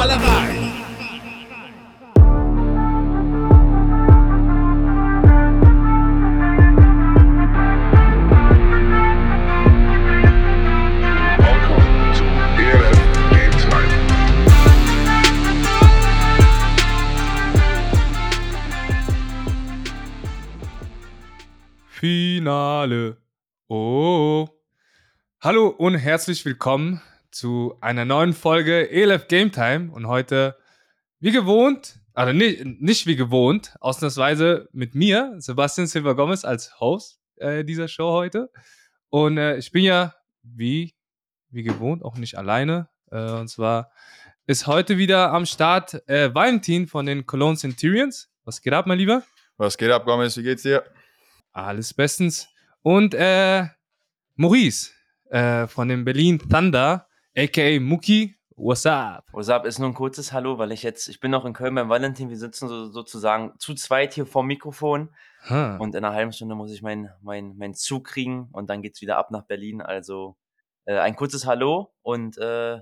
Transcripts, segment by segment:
Fußballerei. Finale. Oh. Hallo und herzlich willkommen zu einer neuen Folge ELF Game Time. Und heute, wie gewohnt, also nicht, nicht wie gewohnt, ausnahmsweise mit mir, Sebastian Silva Gomez, als Host äh, dieser Show heute. Und äh, ich bin ja, wie, wie gewohnt, auch nicht alleine. Äh, und zwar ist heute wieder am Start äh, Valentin von den Cologne Centurions. Was geht ab, mein Lieber? Was geht ab, Gomez? Wie geht's dir? Alles bestens. Und äh, Maurice äh, von dem Berlin Thunder, aka Muki. What's up? What's up? Ist nur ein kurzes Hallo, weil ich jetzt, ich bin noch in Köln beim Valentin, wir sitzen so, sozusagen zu zweit hier vorm Mikrofon Huh. und in einer halben Stunde muss ich meinen mein, mein Zug kriegen und dann geht's wieder ab nach Berlin. Also äh, ein kurzes Hallo und äh,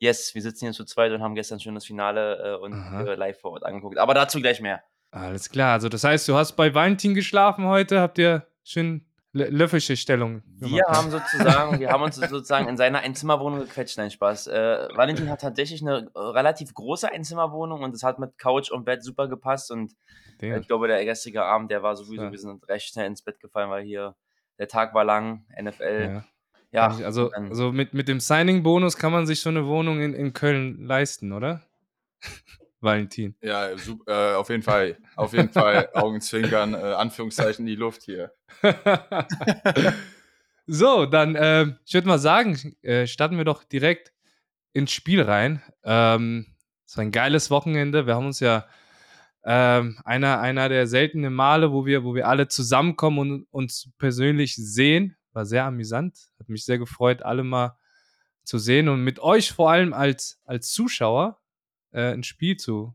yes, wir sitzen hier zu zweit und haben gestern schon das Finale äh, und äh, live vor Ort angeguckt. Aber dazu gleich mehr. Alles klar. Also das heißt, du hast bei Valentin geschlafen heute. Habt ihr schön löffische Stellung Wir haben sozusagen, wir haben uns sozusagen in seiner Einzimmerwohnung gequetscht, nein Spaß. Äh, Valentin hat tatsächlich eine äh, relativ große Einzimmerwohnung und es hat mit Couch und Bett super gepasst und Den. Ich glaube, der gestrige Abend, der war sowieso, Ja. wir sind recht schnell ins Bett gefallen, weil hier der Tag war lang, NFL. Ja. Ja, also also mit, mit dem Signing-Bonus kann man sich so eine Wohnung in, in Köln leisten, oder? Valentin. Ja, sup- äh, auf jeden Fall. Auf jeden Fall Augenzwinkern, äh, Anführungszeichen in die Luft hier. so, dann, ähm, ich würde mal sagen, äh, starten wir doch direkt ins Spiel rein. Ähm, es war ein geiles Wochenende. Wir haben uns ja ähm, einer, einer der seltenen Male, wo wir, wo wir alle zusammenkommen und uns persönlich sehen. War sehr amüsant. Hat mich sehr gefreut, alle mal zu sehen und mit euch vor allem als, als Zuschauer äh, ein Spiel zu,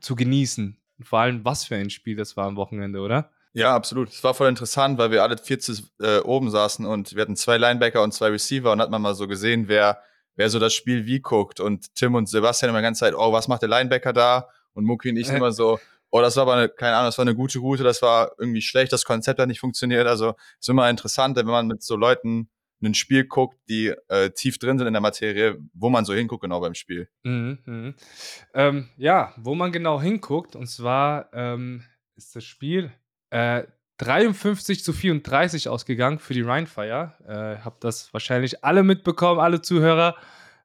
zu genießen. Und vor allem, was für ein Spiel das war am Wochenende, oder? Ja, absolut. Es war voll interessant, weil wir alle 40 äh, oben saßen und wir hatten zwei Linebacker und zwei Receiver und hat man mal so gesehen, wer, wer so das Spiel wie guckt. Und Tim und Sebastian immer die ganze Zeit, oh, was macht der Linebacker da? Und Muki und ich immer so, oh, das war aber eine, keine Ahnung, das war eine gute Route, das war irgendwie schlecht, das Konzept hat nicht funktioniert. Also ist immer interessant, wenn man mit so Leuten ein Spiel guckt, die äh, tief drin sind in der Materie, wo man so hinguckt genau beim Spiel. Mhm, mhm. Ähm, ja, wo man genau hinguckt, und zwar ähm, ist das Spiel äh, 53 zu 34 ausgegangen für die Rheinfire. Äh, habt das wahrscheinlich alle mitbekommen, alle Zuhörer,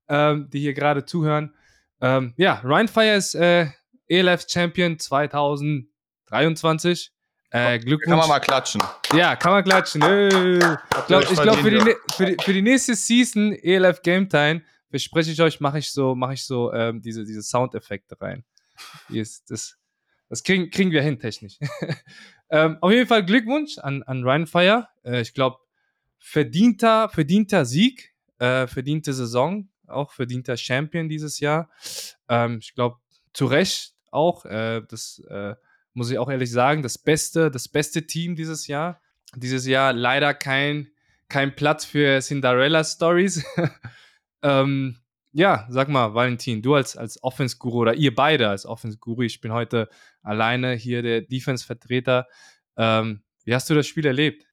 ähm, die hier gerade zuhören. Ähm, ja, Rheinfire ist äh, ELF Champion 2023. Äh, Glückwunsch. Kann man mal klatschen. Ja, kann man klatschen. Ich glaube, euch ich glaub, für, die, für, die, für die nächste Season ELF Game Time verspreche ich euch, mache ich so, mache ich so ähm, diese, diese Soundeffekte rein. Ist, das das kriegen, kriegen wir hin, technisch. ähm, auf jeden Fall Glückwunsch an, an Rheinfire. Äh, ich glaube, verdienter, verdienter Sieg, äh, verdiente Saison, auch verdienter Champion dieses Jahr. Ähm, ich glaube, zu Recht auch. Äh, das äh, muss ich auch ehrlich sagen, das beste, das beste Team dieses Jahr. Dieses Jahr leider kein, kein Platz für Cinderella Stories. ähm, ja, sag mal, Valentin, du als, als Offense-Guru oder ihr beide als Offense-Guru, ich bin heute alleine hier der Defense-Vertreter. Ähm, wie hast du das Spiel erlebt?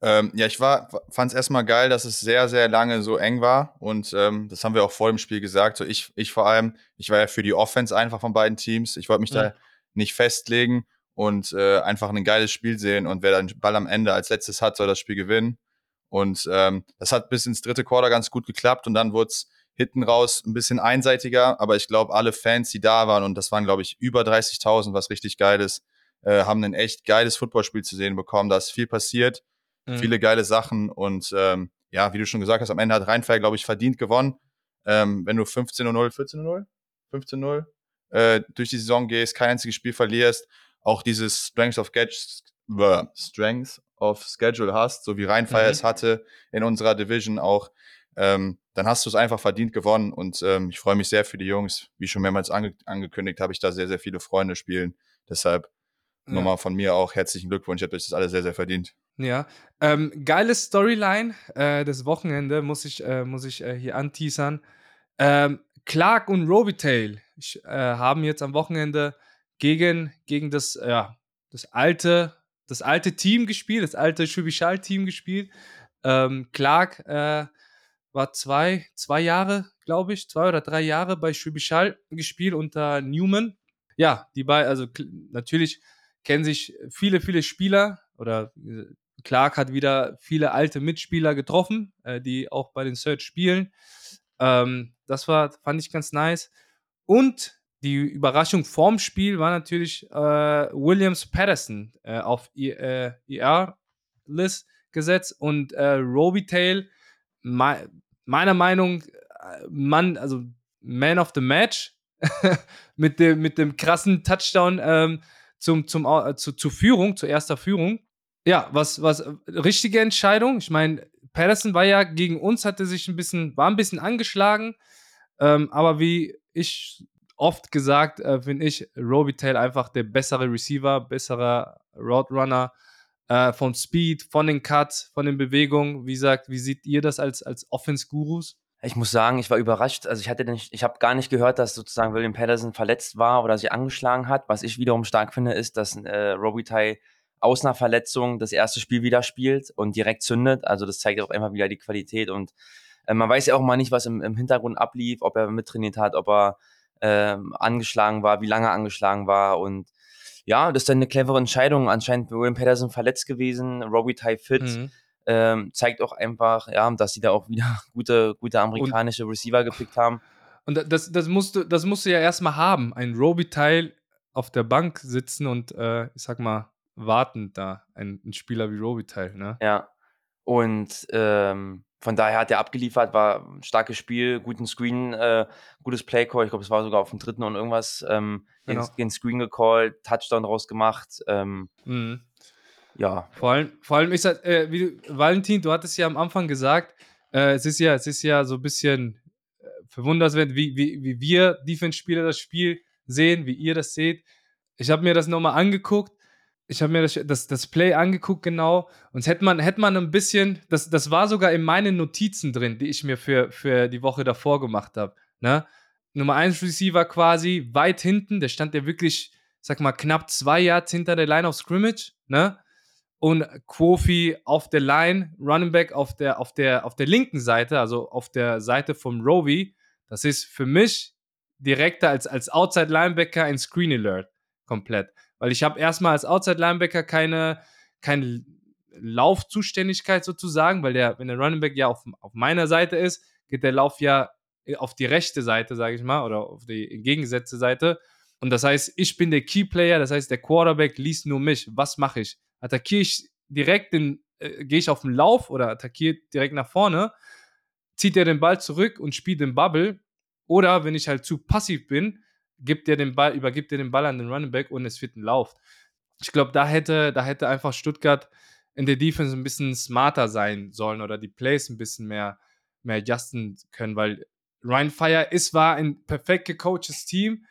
Ähm, ja, ich war, fand es erstmal geil, dass es sehr, sehr lange so eng war. Und ähm, das haben wir auch vor dem Spiel gesagt. So ich, ich vor allem, ich war ja für die Offense einfach von beiden Teams. Ich wollte mich Mhm. da nicht festlegen und äh, einfach ein geiles Spiel sehen. Und wer den Ball am Ende als letztes hat, soll das Spiel gewinnen. Und ähm, das hat bis ins dritte Quarter ganz gut geklappt. Und dann wurde es hinten raus ein bisschen einseitiger. Aber ich glaube, alle Fans, die da waren, und das waren, glaube ich, über 30.000, was richtig geil ist, äh, haben ein echt geiles Footballspiel zu sehen bekommen. Da ist viel passiert Mhm. viele geile Sachen und ähm, ja, wie du schon gesagt hast, am Ende hat Rheinfeier, glaube ich, verdient gewonnen. Ähm, wenn du 15-0, 14-0, 15-0 äh, durch die Saison gehst, kein einziges Spiel verlierst, auch dieses Strength of, äh, Strength of Schedule hast, so wie Rheinfeier Mhm. es hatte in unserer Division auch, ähm, dann hast du es einfach verdient gewonnen und ähm, ich freue mich sehr für die Jungs. Wie schon mehrmals ange angekündigt, habe ich da sehr, sehr viele Freunde spielen. Deshalb Ja. nochmal von mir auch herzlichen Glückwunsch. Ihr habt euch das alle sehr, sehr verdient. Ja, ähm, geile Storyline äh, des Wochenende muss ich, äh, muss ich äh, hier anteasern. Ähm, Clark und Robitaille äh, haben jetzt am Wochenende gegen, gegen das, ja, das alte, das alte Team gespielt, das alte Schubishal-Team gespielt. Ähm, Clark äh, war zwei, zwei Jahre, glaube ich, zwei oder drei Jahre bei Schubishal gespielt unter Newman. Ja, die beiden, also natürlich kennen sich viele, viele Spieler oder äh, Clark hat wieder viele alte Mitspieler getroffen, äh, die auch bei den Search spielen. Ähm, das war, fand ich ganz nice. Und die Überraschung vorm Spiel war natürlich äh, Williams Patterson äh, auf IR-List äh, gesetzt und äh, Robitaille, me meiner Meinung äh, Mann, also Man of the Match mit, dem, mit dem krassen Touchdown ähm, zum, zum, äh, zu, zur Führung, zur erster Führung. Ja, was, was richtige Entscheidung. Ich meine, Patterson war ja gegen uns, hatte sich ein bisschen, war ein bisschen angeschlagen. Ähm, aber wie ich oft gesagt, äh, finde ich Robitail einfach der bessere Receiver, besserer Roadrunner äh, vom Speed, von den Cuts, von den Bewegungen. Wie gesagt, wie seht ihr das als, als Offense-Gurus? Ich muss sagen, ich war überrascht. Also ich hatte nicht, ich habe gar nicht gehört, dass sozusagen William Patterson verletzt war oder sich angeschlagen hat. Was ich wiederum stark finde, ist, dass äh, Robitaille aus einer Verletzung das erste Spiel wieder spielt und direkt zündet. Also das zeigt auch immer wieder die Qualität und äh, man weiß ja auch mal nicht, was im, im Hintergrund ablief, ob er mittrainiert hat, ob er ähm, angeschlagen war, wie lange er angeschlagen war und ja, das ist dann eine clevere Entscheidung. Anscheinend William Patterson verletzt gewesen, Robbie Ty fit. Mhm. Ähm, zeigt auch einfach, ja, dass sie da auch wieder gute, gute amerikanische und, Receiver gepickt haben. Und das, das, musst, du, das musst du ja erstmal haben. Ein Roby-Teil auf der Bank sitzen und, äh, ich sag mal, warten da. Ein, ein Spieler wie Roby-Teil, ne? Ja. Und ähm, von daher hat er abgeliefert, war ein starkes Spiel, guten Screen, äh, gutes Playcall. Ich glaube, es war sogar auf dem dritten und irgendwas. Ähm, genau. den, den, Screen gecallt, Touchdown rausgemacht. Ähm, mhm. Ja. Vor allem, vor allem ist das, äh, wie du, Valentin, du hattest ja am Anfang gesagt, äh, es ist ja, es ist ja so ein bisschen äh, verwunderswert, wie, wie, wie wir Defense-Spieler das Spiel sehen, wie ihr das seht. Ich habe mir das nochmal angeguckt ich habe mir das, das, das, Play angeguckt, genau. Und hätte man, hätte man ein bisschen, das, das war sogar in meinen Notizen drin, die ich mir für, für die Woche davor gemacht habe. Ne? Nummer 1 Receiver quasi weit hinten, der stand ja wirklich, sag mal, knapp zwei Yards hinter der Line of Scrimmage, ne? Und Kofi auf der Line, Running Back auf der, auf der, auf der linken Seite, also auf der Seite vom Rovi. Das ist für mich direkter als, als Outside Linebacker ein Screen Alert komplett. Weil ich habe erstmal als Outside Linebacker keine, keine Laufzuständigkeit sozusagen, weil der, wenn der Running Back ja auf, auf meiner Seite ist, geht der Lauf ja auf die rechte Seite, sage ich mal, oder auf die entgegengesetzte Seite. Und das heißt, ich bin der Key Player, das heißt, der Quarterback liest nur mich. Was mache ich? Attackiere ich direkt den, äh, gehe ich auf den Lauf oder attackiere direkt nach vorne, zieht er den Ball zurück und spielt den Bubble. Oder wenn ich halt zu passiv bin, gibt dir den Ball, übergibt dir den Ball an den Running Back und es wird ein Lauf. Ich glaube, da hätte, da hätte einfach Stuttgart in der Defense ein bisschen smarter sein sollen oder die Plays ein bisschen mehr, mehr adjusten können, weil Ryan Fire ist, war ein perfekt gecoachtes Team.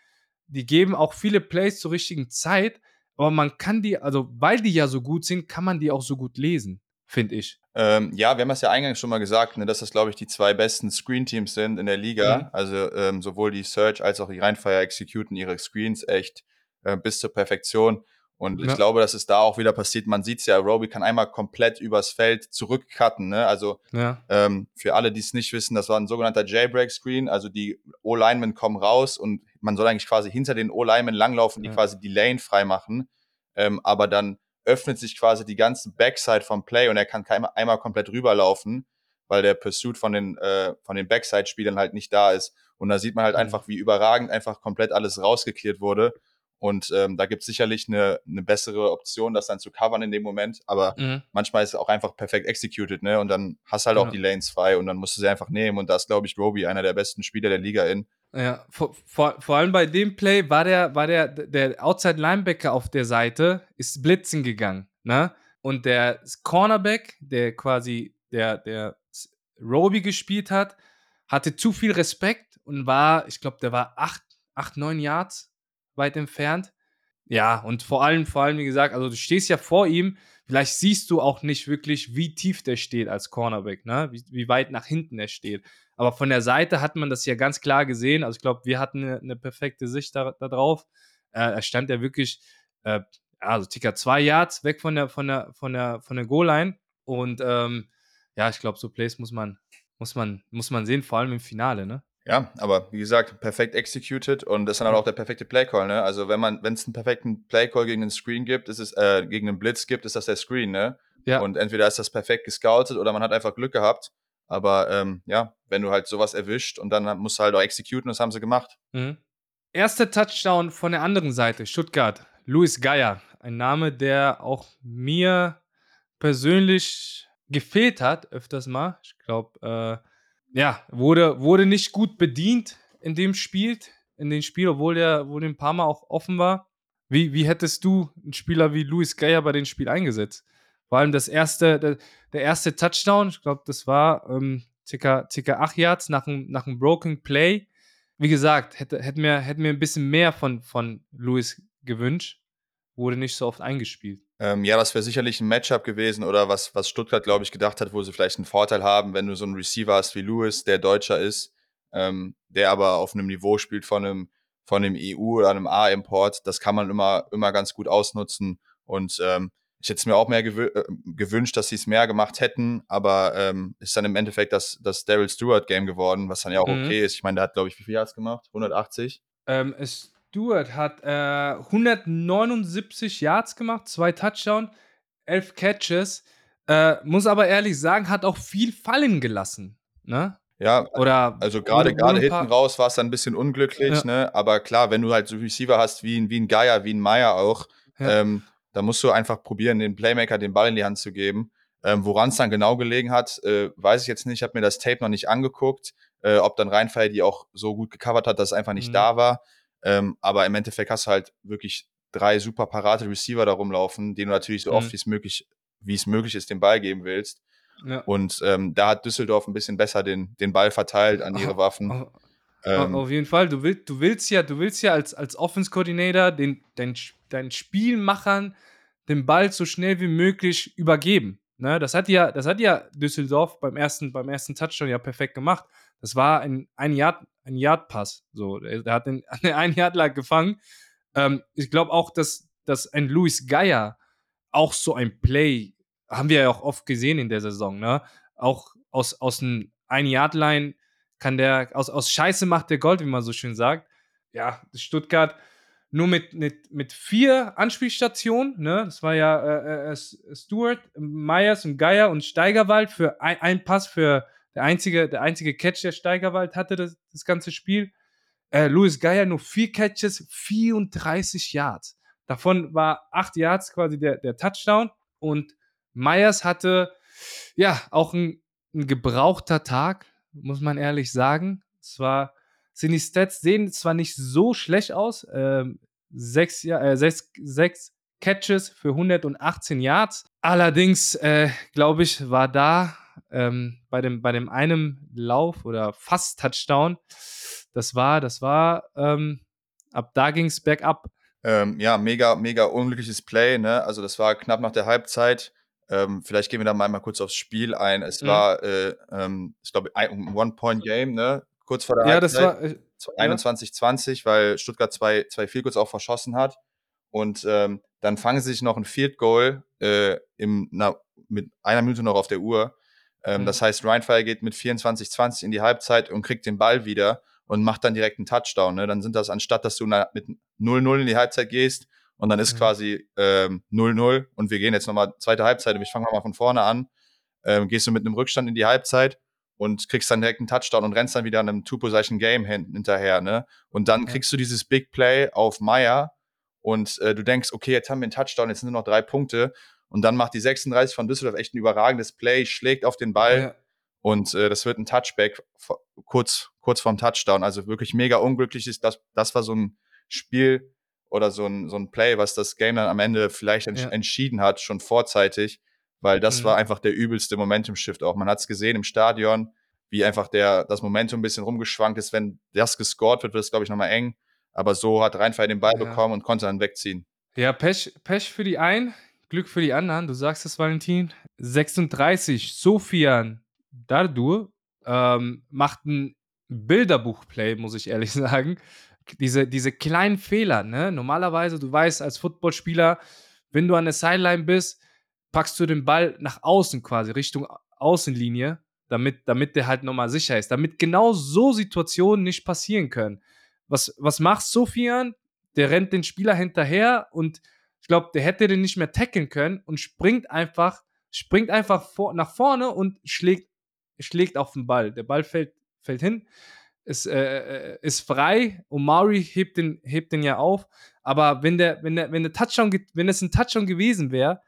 Die geben auch viele Plays zur richtigen Zeit, aber man kann die, also weil die ja so gut sind, kann man die auch so gut lesen finde ich. Ähm, ja, wir haben es ja eingangs schon mal gesagt, ne, dass das, glaube ich, die zwei besten Screen-Teams sind in der Liga. Mhm. Also ähm, sowohl die Search als auch die Rheinfire executen ihre Screens echt äh, bis zur Perfektion. Und ja. ich glaube, dass es da auch wieder passiert. Man sieht es ja, Roby kann einmal komplett übers Feld zurückcutten. Ne? Also ja. ähm, für alle, die es nicht wissen, das war ein sogenannter Jailbreak-Screen. Also die O-Linemen kommen raus und man soll eigentlich quasi hinter den O-Linemen langlaufen, die ja. quasi die Lane freimachen. Ähm, aber dann öffnet sich quasi die ganze Backside vom Play und er kann einmal komplett rüberlaufen, weil der Pursuit von den, äh, von den Backside-Spielern halt nicht da ist. Und da sieht man halt mhm. einfach, wie überragend einfach komplett alles rausgeklärt wurde. Und ähm, da gibt es sicherlich eine, eine bessere Option, das dann zu covern in dem Moment. Aber mhm. manchmal ist es auch einfach perfekt executed, ne? Und dann hast halt auch die Lanes frei und dann musst du sie einfach nehmen. Und da ist, glaube ich, Roby einer der besten Spieler der Liga in. Ja, vor, vor, vor allem bei dem Play war der, war der, der Outside Linebacker auf der Seite, ist blitzen gegangen, ne? Und der Cornerback, der quasi, der, der Roby gespielt hat, hatte zu viel Respekt und war, ich glaube, der war acht, acht, neun Yards weit entfernt. Ja, und vor allem, vor allem, wie gesagt, also du stehst ja vor ihm, vielleicht siehst du auch nicht wirklich, wie tief der steht als Cornerback, ne? Wie, wie weit nach hinten er steht. Aber von der Seite hat man das ja ganz klar gesehen. Also ich glaube, wir hatten eine, eine perfekte Sicht da, da drauf. Äh, er stand ja wirklich, äh, also Ticker zwei Yards weg von der, von der, von der, von der Goal-Line. Und ähm, ja, ich glaube, so Plays muss man, muss man, muss man sehen, vor allem im Finale, ne? Ja, aber wie gesagt, perfekt executed und das ist dann auch der perfekte Playcall, ne? Also wenn man, wenn es einen perfekten Playcall gegen einen Screen gibt, ist es, äh, gegen einen Blitz gibt, ist das der Screen, ne? Ja. Und entweder ist das perfekt gescoutet oder man hat einfach Glück gehabt. Aber ähm, ja, wenn du halt sowas erwischt und dann musst du halt auch executen, das haben sie gemacht. Mhm. Erster Touchdown von der anderen Seite, Stuttgart. Luis Geier, ein Name, der auch mir persönlich gefehlt hat, öfters mal. Ich glaube, äh, ja, wurde, wurde nicht gut bedient in dem Spiel, in dem Spiel, obwohl der, der ein paar Mal auch offen war. Wie, wie hättest du einen Spieler wie Luis Geier bei dem Spiel eingesetzt? Vor allem das erste, der, der erste Touchdown, ich glaube, das war ähm, circa, circa 8 Yards nach einem, nach Broken Play. Wie gesagt, hätte, hätte, mir, hätte mir ein bisschen mehr von, von Luis gewünscht. Wurde nicht so oft eingespielt. Ähm, ja, das wäre sicherlich ein Matchup gewesen oder was, was Stuttgart, glaube ich, gedacht hat, wo sie vielleicht einen Vorteil haben, wenn du so einen Receiver hast wie Lewis, der Deutscher ist, ähm, der aber auf einem Niveau spielt von einem, von einem EU oder einem A-Import. Das kann man immer, immer ganz gut ausnutzen. Und ähm, ich hätte es mir auch mehr gewü äh, gewünscht, dass sie es mehr gemacht hätten, aber ähm, ist dann im Endeffekt das, das Daryl Stewart-Game geworden, was dann ja auch Mhm. okay ist. Ich meine, der hat, glaube ich, wie viel Yards gemacht? 180? Ähm, Stewart hat äh, 179 Yards gemacht, zwei Touchdown, elf Catches. Äh, muss aber ehrlich sagen, hat auch viel fallen gelassen. Ne? Ja, Oder Also gerade gerade hinten raus war es dann ein bisschen unglücklich, Ja. ne? Aber klar, wenn du halt so Receiver hast wie ein, wie ein Geier, wie ein Meier auch, Ja. ähm, da musst du einfach probieren, den Playmaker den Ball in die Hand zu geben. Ähm, Woran es dann genau gelegen hat, äh, weiß ich jetzt nicht. Ich habe mir das Tape noch nicht angeguckt, äh, ob dann Rheinfall die auch so gut gecovert hat, dass es einfach nicht Mhm. da war. Ähm, aber im Endeffekt hast du halt wirklich drei super parate Receiver da rumlaufen, denen du natürlich so Mhm. oft wie es möglich, wie es möglich ist, den Ball geben willst. Ja. Und ähm, da hat Düsseldorf ein bisschen besser den, den Ball verteilt an ihre Waffen. Auf, Ähm, auf jeden Fall. Du willst, du willst ja, du willst ja als, als Offense Coordinator den, dein, deinen Spielmachern den Ball so schnell wie möglich übergeben. Ne? Das, hat ja, das hat ja Düsseldorf beim ersten, beim ersten Touchdown ja perfekt gemacht. Das war ein, ein Yard, ein Yard-Pass. So, der, der hat den, einen Yard lang gefangen. Ähm, ich glaube auch, dass, dass ein Luis Geier auch so ein Play, haben wir ja auch oft gesehen in der Saison, ne? Auch aus, aus einem Ein-Yard-Line kann der, aus, aus Scheiße macht der Gold, wie man so schön sagt. Ja, Stuttgart nur mit, mit, mit vier Anspielstationen, ne? Das war ja äh, äh, Stewart, Myers und Geier und Steigerwald für ein, ein Pass für der einzige, der einzige Catch, der Steigerwald hatte, das, das ganze Spiel. Äh, Louis Geier nur vier Catches, 34 Yards. Davon war acht Yards quasi der, der Touchdown und Myers hatte ja auch ein, ein gebrauchter Tag, muss man ehrlich sagen. Es war, sind die Stats sehen zwar nicht so schlecht aus, ähm, sechs, äh, sechs, sechs Catches für 118 Yards. Allerdings, äh, glaube ich, war da ähm, bei, dem, bei dem einen Lauf oder fast Touchdown, das war, das war, ähm, ab da ging es bergab. Ähm, ja, mega, mega unglückliches Play, ne? Also das war knapp nach der Halbzeit. Ähm, vielleicht gehen wir da mal, mal kurz aufs Spiel ein. Es Mhm. war, äh, ähm, ich glaube, ein One-Point-Game, ne? Kurz vor der Ja, das war. Äh, 21-20, weil Stuttgart zwei, zwei Field Goals auch verschossen hat. Und ähm, dann fangen sie sich noch ein Field Goal äh, im, na, mit einer Minute noch auf der Uhr. Ähm, Mhm. Das heißt, Rheinfire geht mit 24-20 in die Halbzeit und kriegt den Ball wieder und macht dann direkt einen Touchdown. Ne? Dann sind das, anstatt dass du na, mit 0-0 in die Halbzeit gehst und dann ist Mhm. quasi ähm, 0-0 und wir gehen jetzt nochmal zweite Halbzeit und ich fange mal von vorne an, ähm, gehst du mit einem Rückstand in die Halbzeit und kriegst dann direkt einen Touchdown und rennst dann wieder in einem Two-Possession-Game hin, hinterher. Ne? Und dann Ja. kriegst du dieses Big Play auf Meyer und äh, du denkst, okay, jetzt haben wir einen Touchdown, jetzt sind nur noch drei Punkte. Und dann macht die 36 von Düsseldorf echt ein überragendes Play, schlägt auf den Ball ja, und äh, das wird ein Touchback kurz, kurz vorm Touchdown. Also wirklich mega unglücklich ist. Das, das war so ein Spiel oder so ein, so ein Play, was das Game dann am Ende vielleicht entsch Ja. entschieden hat, schon vorzeitig, weil das Mhm. war einfach der übelste Momentum-Shift auch. Man hat es gesehen im Stadion, wie einfach der, das Momentum ein bisschen rumgeschwankt ist. Wenn das gescored wird, wird es, glaube ich, nochmal eng. Aber so hat Rheinfall den Ball Ja. bekommen und konnte dann wegziehen. ja Pech, Pech für die einen, Glück für die anderen. Du sagst es, Valentin. 36, Sofian Dardur ähm, macht ein Bilderbuch-Play, muss ich ehrlich sagen. Diese, diese kleinen Fehler, ne? Normalerweise, du weißt als Footballspieler, wenn du an der Sideline bist, packst du den Ball nach außen quasi, Richtung Außenlinie, damit, damit der halt nochmal sicher ist, damit genau so Situationen nicht passieren können. Was, was macht Sofian? Der rennt den Spieler hinterher und ich glaube, der hätte den nicht mehr tackeln können und springt einfach, springt einfach vor, nach vorne und schlägt, schlägt auf den Ball. Der Ball fällt, fällt hin, ist, äh, äh ist frei. Omari hebt den, hebt den ja auf. Aber wenn der, wenn der, wenn der Touchdown, wenn es ein Touchdown gewesen wäre,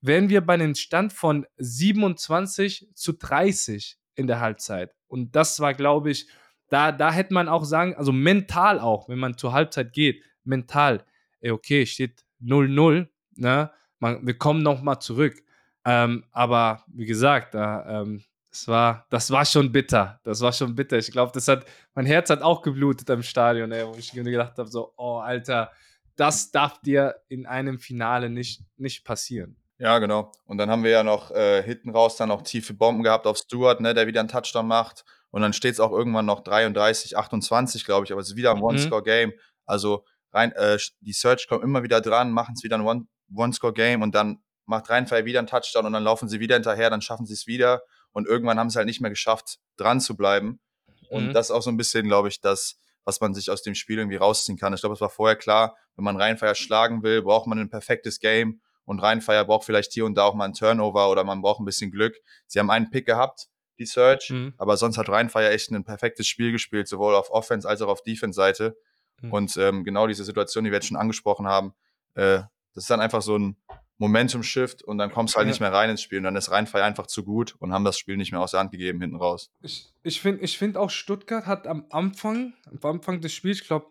wären wir bei einem Stand von 27 zu 30 in der Halbzeit. Und das war, glaube ich, da, da hätte man auch sagen, also mental auch, wenn man zur Halbzeit geht, mental, ey, okay, steht 0-0, ne? Man, wir kommen nochmal zurück. Ähm, aber wie gesagt, da, ähm, das, war, das war schon bitter. Das war schon bitter. Ich glaube, das hat, mein Herz hat auch geblutet im Stadion, ey, wo ich gedacht habe: so, oh, Alter, das darf dir in einem Finale nicht, nicht passieren. Ja, genau. Und dann haben wir ja noch äh, hinten raus dann noch tiefe Bomben gehabt auf Stewart, ne, der wieder einen Touchdown macht. Und dann steht es auch irgendwann noch 33, 28, glaube ich, aber es ist wieder ein mhm. One-Score-Game. Also rein, äh, die Search kommen immer wieder dran, machen es wieder ein One-Score-Game und dann macht Rheinfeier wieder einen Touchdown und dann laufen sie wieder hinterher, dann schaffen sie es wieder und irgendwann haben sie halt nicht mehr geschafft, dran zu bleiben. Und mhm. das ist auch so ein bisschen, glaube ich, das, was man sich aus dem Spiel irgendwie rausziehen kann. Ich glaube, es war vorher klar, wenn man Rheinfeier schlagen will, braucht man ein perfektes Game und Rheinfeier braucht vielleicht hier und da auch mal einen Turnover oder man braucht ein bisschen Glück. Sie haben einen Pick gehabt, die Search, mhm. aber sonst hat Rheinfeier echt ein perfektes Spiel gespielt, sowohl auf Offense als auch auf Defense-Seite. Mhm. Und ähm, genau diese Situation, die wir jetzt schon angesprochen haben, äh, das ist dann einfach so ein Momentum-Shift und dann kommst du halt ja. nicht mehr rein ins Spiel und dann ist Rheinfeier einfach zu gut und haben das Spiel nicht mehr aus der Hand gegeben hinten raus. Ich, ich finde ich find auch Stuttgart hat am Anfang, am Anfang des Spiels, ich glaube,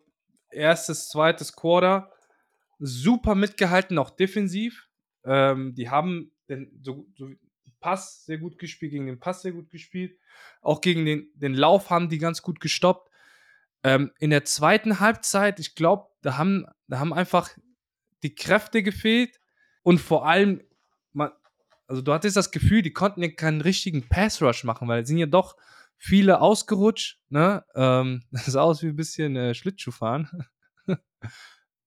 erstes, zweites Quarter, super mitgehalten, auch defensiv. Ähm, die haben den so, so Pass sehr gut gespielt, gegen den Pass sehr gut gespielt. Auch gegen den, den Lauf haben die ganz gut gestoppt. Ähm, in der zweiten Halbzeit, ich glaube, da haben, da haben einfach die Kräfte gefehlt und vor allem, man, also du hattest das Gefühl, die konnten ja keinen richtigen Pass-Rush machen, weil es sind ja doch viele ausgerutscht. Ne? Ähm, das sah aus wie ein bisschen äh, Schlittschuhfahren.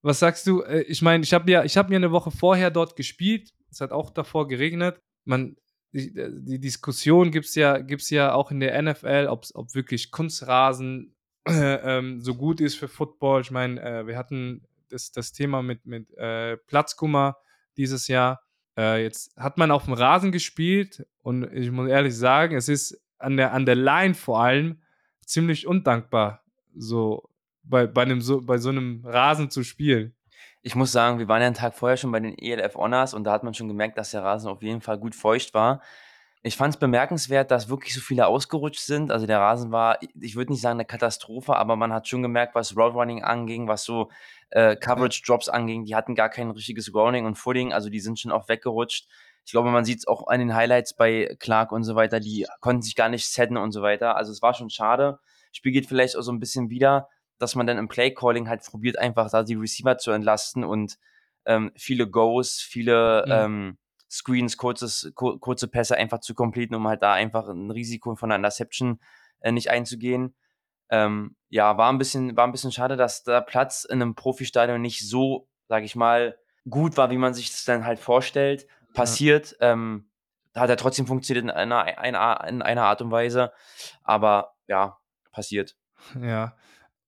Was sagst du? Äh, ich meine, ich habe ja, habe mir eine Woche vorher dort gespielt. Es hat auch davor geregnet. Man, die, die Diskussion gibt es ja, gibt's ja auch in der NFL, ob wirklich Kunstrasen äh, ähm, so gut ist für Football. Ich meine, äh, wir hatten das, das Thema mit, mit äh, Platzkummer dieses Jahr. Äh, jetzt hat man auf dem Rasen gespielt und ich muss ehrlich sagen, es ist an der, an der Line vor allem ziemlich undankbar, so bei, bei, einem so, bei so einem Rasen zu spielen. Ich muss sagen, wir waren ja einen Tag vorher schon bei den ELF Honors und da hat man schon gemerkt, dass der Rasen auf jeden Fall gut feucht war. Ich fand es bemerkenswert, dass wirklich so viele ausgerutscht sind. Also der Rasen war, ich würde nicht sagen eine Katastrophe, aber man hat schon gemerkt, was Roadrunning anging, was so äh, Coverage Drops anging. Die hatten gar kein richtiges Grounding und Footing, also die sind schon oft weggerutscht. Ich glaube, man sieht es auch an den Highlights bei Clark und so weiter. Die konnten sich gar nicht setten und so weiter. Also es war schon schade. Spiel geht vielleicht auch so ein bisschen wieder dass man dann im Play-Calling halt probiert, einfach da die Receiver zu entlasten und ähm, viele Goes, viele mhm. ähm, Screens, kurzes, kur kurze Pässe einfach zu completen, um halt da einfach ein Risiko von einer Interception äh, nicht einzugehen. Ähm, ja, war ein bisschen, war ein bisschen schade, dass der Platz in einem Profistadion nicht so, sag ich mal, gut war, wie man sich das dann halt vorstellt. Passiert, ja. ähm, hat er trotzdem funktioniert in einer, einer, in einer Art und Weise, aber ja, passiert. Ja,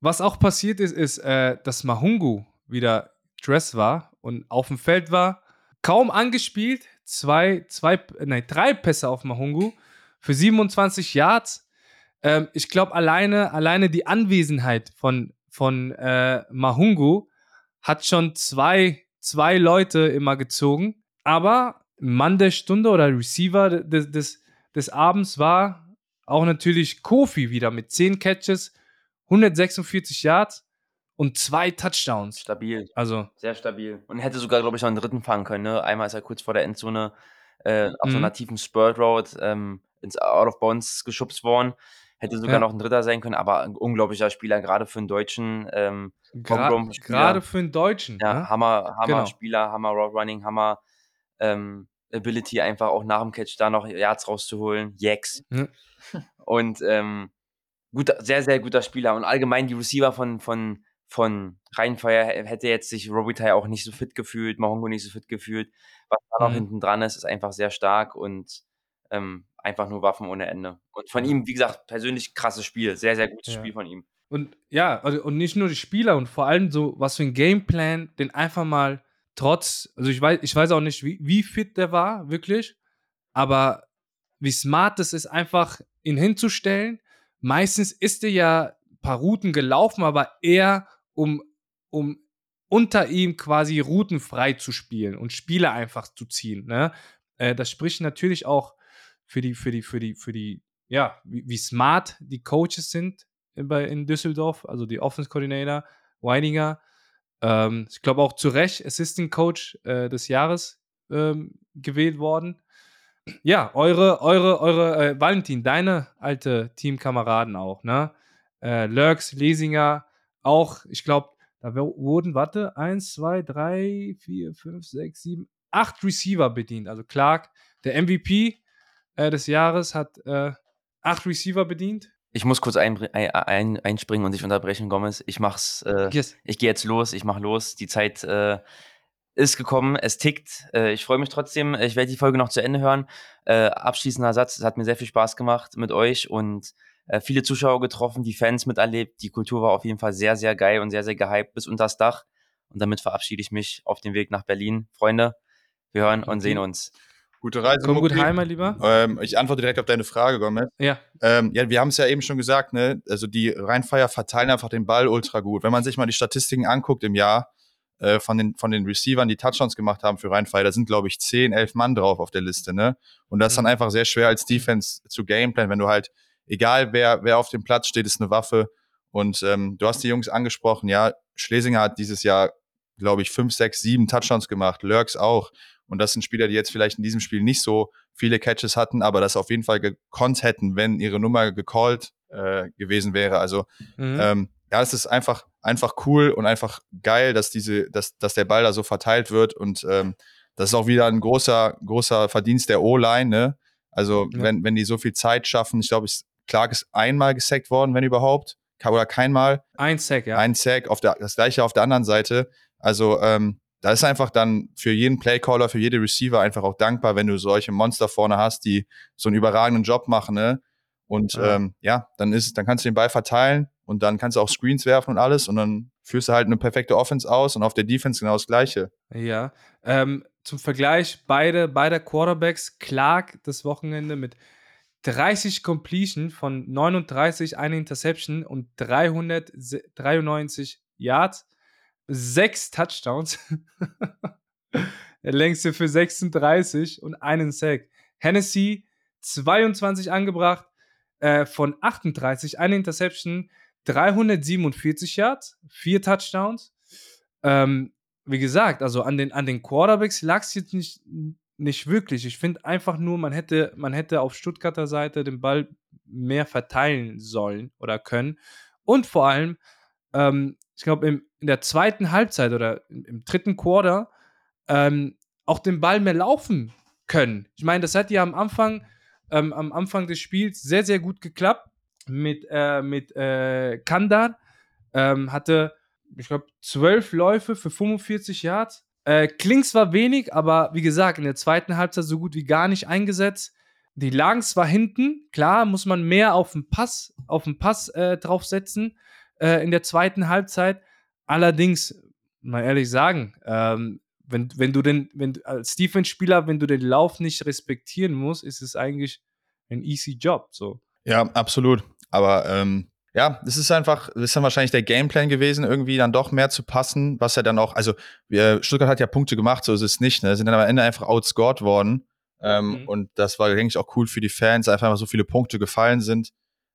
was auch passiert ist, ist, äh, dass Mahungu wieder Dress war und auf dem Feld war. Kaum angespielt, zwei, zwei, nein, drei Pässe auf Mahungu für 27 Yards. Ähm, ich glaube, alleine, alleine die Anwesenheit von, von äh, Mahungu hat schon zwei, zwei Leute immer gezogen. Aber Mann der Stunde oder Receiver des, des, des Abends war auch natürlich Kofi wieder mit 10 Catches, 146 Yards und zwei Touchdowns. Stabil. Also. Sehr stabil. Und hätte sogar, glaube ich, noch einen dritten fangen können. Ne? Einmal ist er kurz vor der Endzone äh, auf mhm. so einer tiefen Spurt Road ähm, ins Out of Bounds geschubst worden. Hätte sogar ja. noch ein dritter sein können, aber ein unglaublicher Spieler, gerade für einen Deutschen. Ähm, gerade für einen Deutschen. Ja, ne? Hammer, Hammer genau. Spieler, Hammer Roadrunning, Hammer ähm, Ability, einfach auch nach dem Catch da noch Yards rauszuholen. Yaks. Ja. Und ähm, guter, sehr, sehr guter Spieler. Und allgemein die Receiver von, von, von Rheinfeuer hätte jetzt sich Robitaille auch nicht so fit gefühlt, Mahongo nicht so fit gefühlt. Was da noch Mhm. hinten dran ist, ist einfach sehr stark und ähm, einfach nur Waffen ohne Ende. Und von ihm, wie gesagt, persönlich krasses Spiel. Sehr, sehr gutes Ja. Spiel von ihm. Und ja, also- und nicht nur die Spieler und vor allem so, was für ein Gameplan, den einfach mal trotz, also ich weiß, ich weiß auch nicht, wie, wie fit der war, wirklich, aber wie smart es ist, einfach ihn hinzustellen. Meistens ist er ja ein paar Routen gelaufen, aber eher um, um unter ihm quasi Routen frei zu spielen und Spiele einfach zu ziehen. Ne? Äh, das spricht natürlich auch für die, für die, für die, für die, ja, wie, wie smart die Coaches sind in, bei, in Düsseldorf, also die Offense Coordinator, Weininger. Ähm, ich glaube auch zu Recht Assistant Coach äh, des Jahres ähm, gewählt worden. Ja, eure, eure, eure, äh, Valentin, deine alte Teamkameraden auch, ne? Äh, Lurks, Lesinger, auch, ich glaube, da wurden, warte, eins, zwei, drei, vier, fünf, sechs, sieben, acht Receiver bedient. Also Clark, der MVP äh, des Jahres, hat äh, acht Receiver bedient. Ich muss kurz ein, ein, ein, einspringen und dich unterbrechen, Gomez. Ich mach's. Äh, Yes. ich gehe jetzt los, ich mach los. Die Zeit äh, ist gekommen, es tickt. Äh, ich freue mich trotzdem. Ich werde die Folge noch zu Ende hören. Äh, abschließender Satz, es hat mir sehr viel Spaß gemacht mit euch und äh, viele Zuschauer getroffen, die Fans miterlebt. Die Kultur war auf jeden Fall sehr, sehr geil und sehr, sehr gehypt bis unters Dach. Und damit verabschiede ich mich auf dem Weg nach Berlin. Freunde, wir hören und sehen uns. Gute Reise. Komm gut Mucki. heim, mein Lieber. Ähm, ich antworte direkt auf deine Frage, Gomez. Ja. Ähm, ja, wir haben es ja eben schon gesagt, ne? Also die Rheinfeier verteilen einfach den Ball ultra gut. Wenn man sich mal die Statistiken anguckt im Jahr äh, von, den, von den Receivern, die Touchdowns gemacht haben für Rheinfeier, da sind, glaube ich, 10, 11 Mann drauf auf der Liste, ne? Und das ist dann Mhm. einfach sehr schwer als Defense zu Gameplan, wenn du halt, egal wer, wer auf dem Platz steht, ist eine Waffe. Und ähm, du hast die Jungs angesprochen, ja, Schlesinger hat dieses Jahr, glaube ich, 5, 6, 7 Touchdowns gemacht, Lurks auch. Und das sind Spieler, die jetzt vielleicht in diesem Spiel nicht so viele Catches hatten, aber das auf jeden Fall gekonnt hätten, wenn ihre Nummer gecallt äh, gewesen wäre. Also Mhm. ähm, ja, es ist einfach, einfach cool und einfach geil, dass diese, dass, dass der Ball da so verteilt wird und ähm, das ist auch wieder ein großer, großer Verdienst der O-Line, ne? Also, Ja. wenn, wenn die so viel Zeit schaffen, ich glaube, es- Clark ist einmal gesackt worden, wenn überhaupt, oder keinmal Ein Sack, ja. ein Sack, auf der, das gleiche auf der anderen Seite. Also ähm, da ist einfach dann für jeden Playcaller, für jede Receiver einfach auch dankbar, wenn du solche Monster vorne hast, die so einen überragenden Job machen. Ne? Und Ja. Ähm, ja, dann ist, dann kannst du den Ball verteilen und dann kannst du auch Screens werfen und alles und dann führst du halt eine perfekte Offense aus und auf der Defense genau das Gleiche. Ja. Ähm, zum Vergleich, beide, beide Quarterbacks, Clark das Wochenende mit 30 Completion von 39, eine Interception und 393 Yards, sechs Touchdowns. Der längste für 36 und einen Sack. Hennessy 22 angebracht, äh, von 38, eine Interception, 347 Yards, vier Touchdowns. Ähm, wie gesagt, also an den, an den Quarterbacks lag es jetzt nicht, nicht wirklich. Ich finde einfach nur, man hätte, man hätte auf Stuttgarter Seite den Ball mehr verteilen sollen oder können. Und vor allem, ähm, ich glaube, in der zweiten Halbzeit oder im, im dritten Quarter ähm, auch den Ball mehr laufen können. Ich meine, das hat ja am Anfang, ähm, am Anfang des Spiels sehr, sehr gut geklappt mit, äh, mit äh, Kandar. Ähm, hatte, ich glaube, zwölf Läufe für 45 Yards. Äh, klingt zwar wenig, aber wie gesagt, in der zweiten Halbzeit so gut wie gar nicht eingesetzt. Die lagen zwar hinten, klar, muss man mehr auf den Pass, auf den Pass äh, draufsetzen äh, in der zweiten Halbzeit. Allerdings, mal ehrlich sagen, ähm, wenn, wenn du den, wenn als Defense-Spieler, wenn du den Lauf nicht respektieren musst, ist es eigentlich ein easy Job. So. Ja, absolut. Aber ähm, ja, das ist einfach, das ist dann wahrscheinlich der Gameplan gewesen, irgendwie dann doch mehr zu passen, was ja dann auch, also Stuttgart hat ja Punkte gemacht, so ist es nicht, ne? Sind dann am Ende einfach outscored worden. Ähm, Mhm. Und das war, denke ich, auch cool für die Fans, einfach mal so viele Punkte gefallen sind.